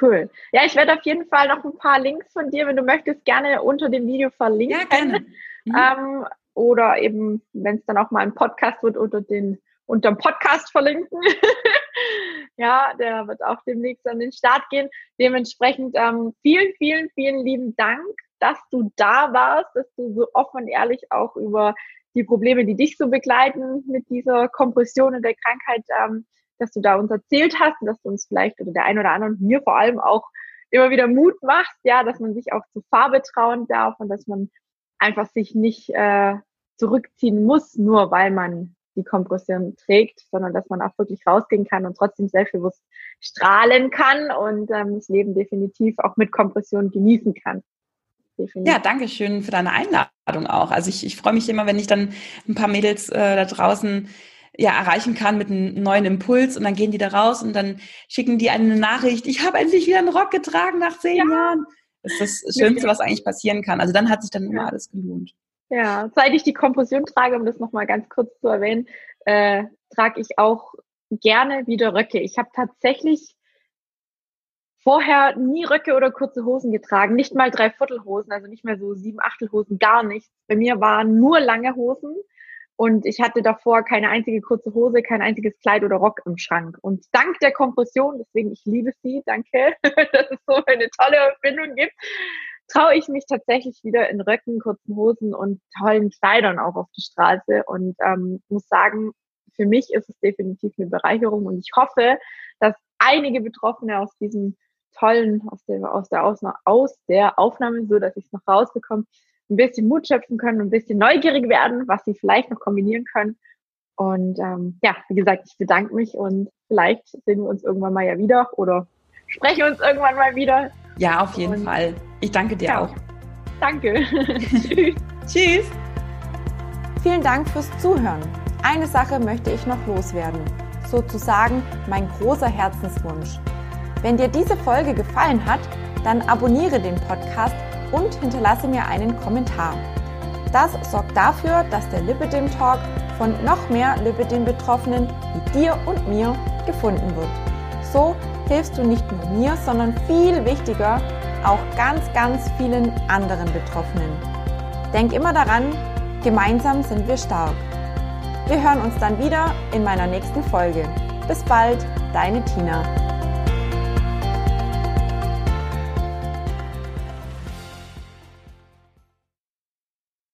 Cool. Ja, ich werde auf jeden Fall noch ein paar Links von dir, wenn du möchtest, gerne unter dem Video verlinken. Ja, gerne. Mhm. Ähm, oder eben, wenn es dann auch mal ein Podcast wird, unter den unter dem Podcast verlinken. (laughs) ja, der wird auch demnächst an den Start gehen. Dementsprechend ähm, vielen, vielen, vielen lieben Dank, dass du da warst, dass du so offen und ehrlich auch über die Probleme, die dich so begleiten mit dieser Kompression und der Krankheit ähm, dass du da uns erzählt hast und dass du uns vielleicht oder der ein oder andere und mir vor allem auch immer wieder Mut machst, ja, dass man sich auch zur Farbe trauen darf und dass man einfach sich nicht äh, zurückziehen muss, nur weil man die Kompression trägt, sondern dass man auch wirklich rausgehen kann und trotzdem selbstbewusst strahlen kann und ähm, das Leben definitiv auch mit Kompression genießen kann. Definitiv. Ja, danke schön für deine Einladung auch. Also ich, ich freue mich immer, wenn ich dann ein paar Mädels äh, da draußen ja erreichen kann mit einem neuen Impuls und dann gehen die da raus und dann schicken die eine Nachricht, ich habe endlich wieder einen Rock getragen nach zehn ja. Jahren. Das ist das Schönste, was eigentlich passieren kann. Also dann hat sich dann immer alles gelohnt. Ja, seit ich die Komposition trage, um das nochmal ganz kurz zu erwähnen, äh, trage ich auch gerne wieder Röcke. Ich habe tatsächlich vorher nie Röcke oder kurze Hosen getragen, nicht mal Dreiviertelhosen, also nicht mehr so sieben Achtelhosen, gar nichts. Bei mir waren nur lange Hosen und ich hatte davor keine einzige kurze Hose, kein einziges Kleid oder Rock im Schrank. Und dank der Kompression, deswegen ich liebe sie, danke, (laughs) dass es so eine tolle Erfindung gibt, traue ich mich tatsächlich wieder in Röcken, kurzen Hosen und tollen Kleidern auch auf die Straße. Und ähm, muss sagen, für mich ist es definitiv eine Bereicherung und ich hoffe, dass einige Betroffene aus diesem tollen, aus der, aus der, aus der Aufnahme, so dass ich es noch rausbekomme, ein bisschen Mut schöpfen können, ein bisschen neugierig werden, was sie vielleicht noch kombinieren können. Und ähm, ja, wie gesagt, ich bedanke mich und vielleicht sehen wir uns irgendwann mal ja wieder oder sprechen uns irgendwann mal wieder. Ja, auf jeden und, Fall. Ich danke dir ja, auch. Danke. (laughs) Tschüss. Tschüss. Vielen Dank fürs Zuhören. Eine Sache möchte ich noch loswerden. Sozusagen mein großer Herzenswunsch. Wenn dir diese Folge gefallen hat, dann abonniere den Podcast und hinterlasse mir einen Kommentar. Das sorgt dafür, dass der Lipidem Talk von noch mehr Lipidem-Betroffenen wie dir und mir gefunden wird. So hilfst du nicht nur mir, sondern viel wichtiger auch ganz, ganz vielen anderen Betroffenen. Denk immer daran, gemeinsam sind wir stark. Wir hören uns dann wieder in meiner nächsten Folge. Bis bald, deine Tina.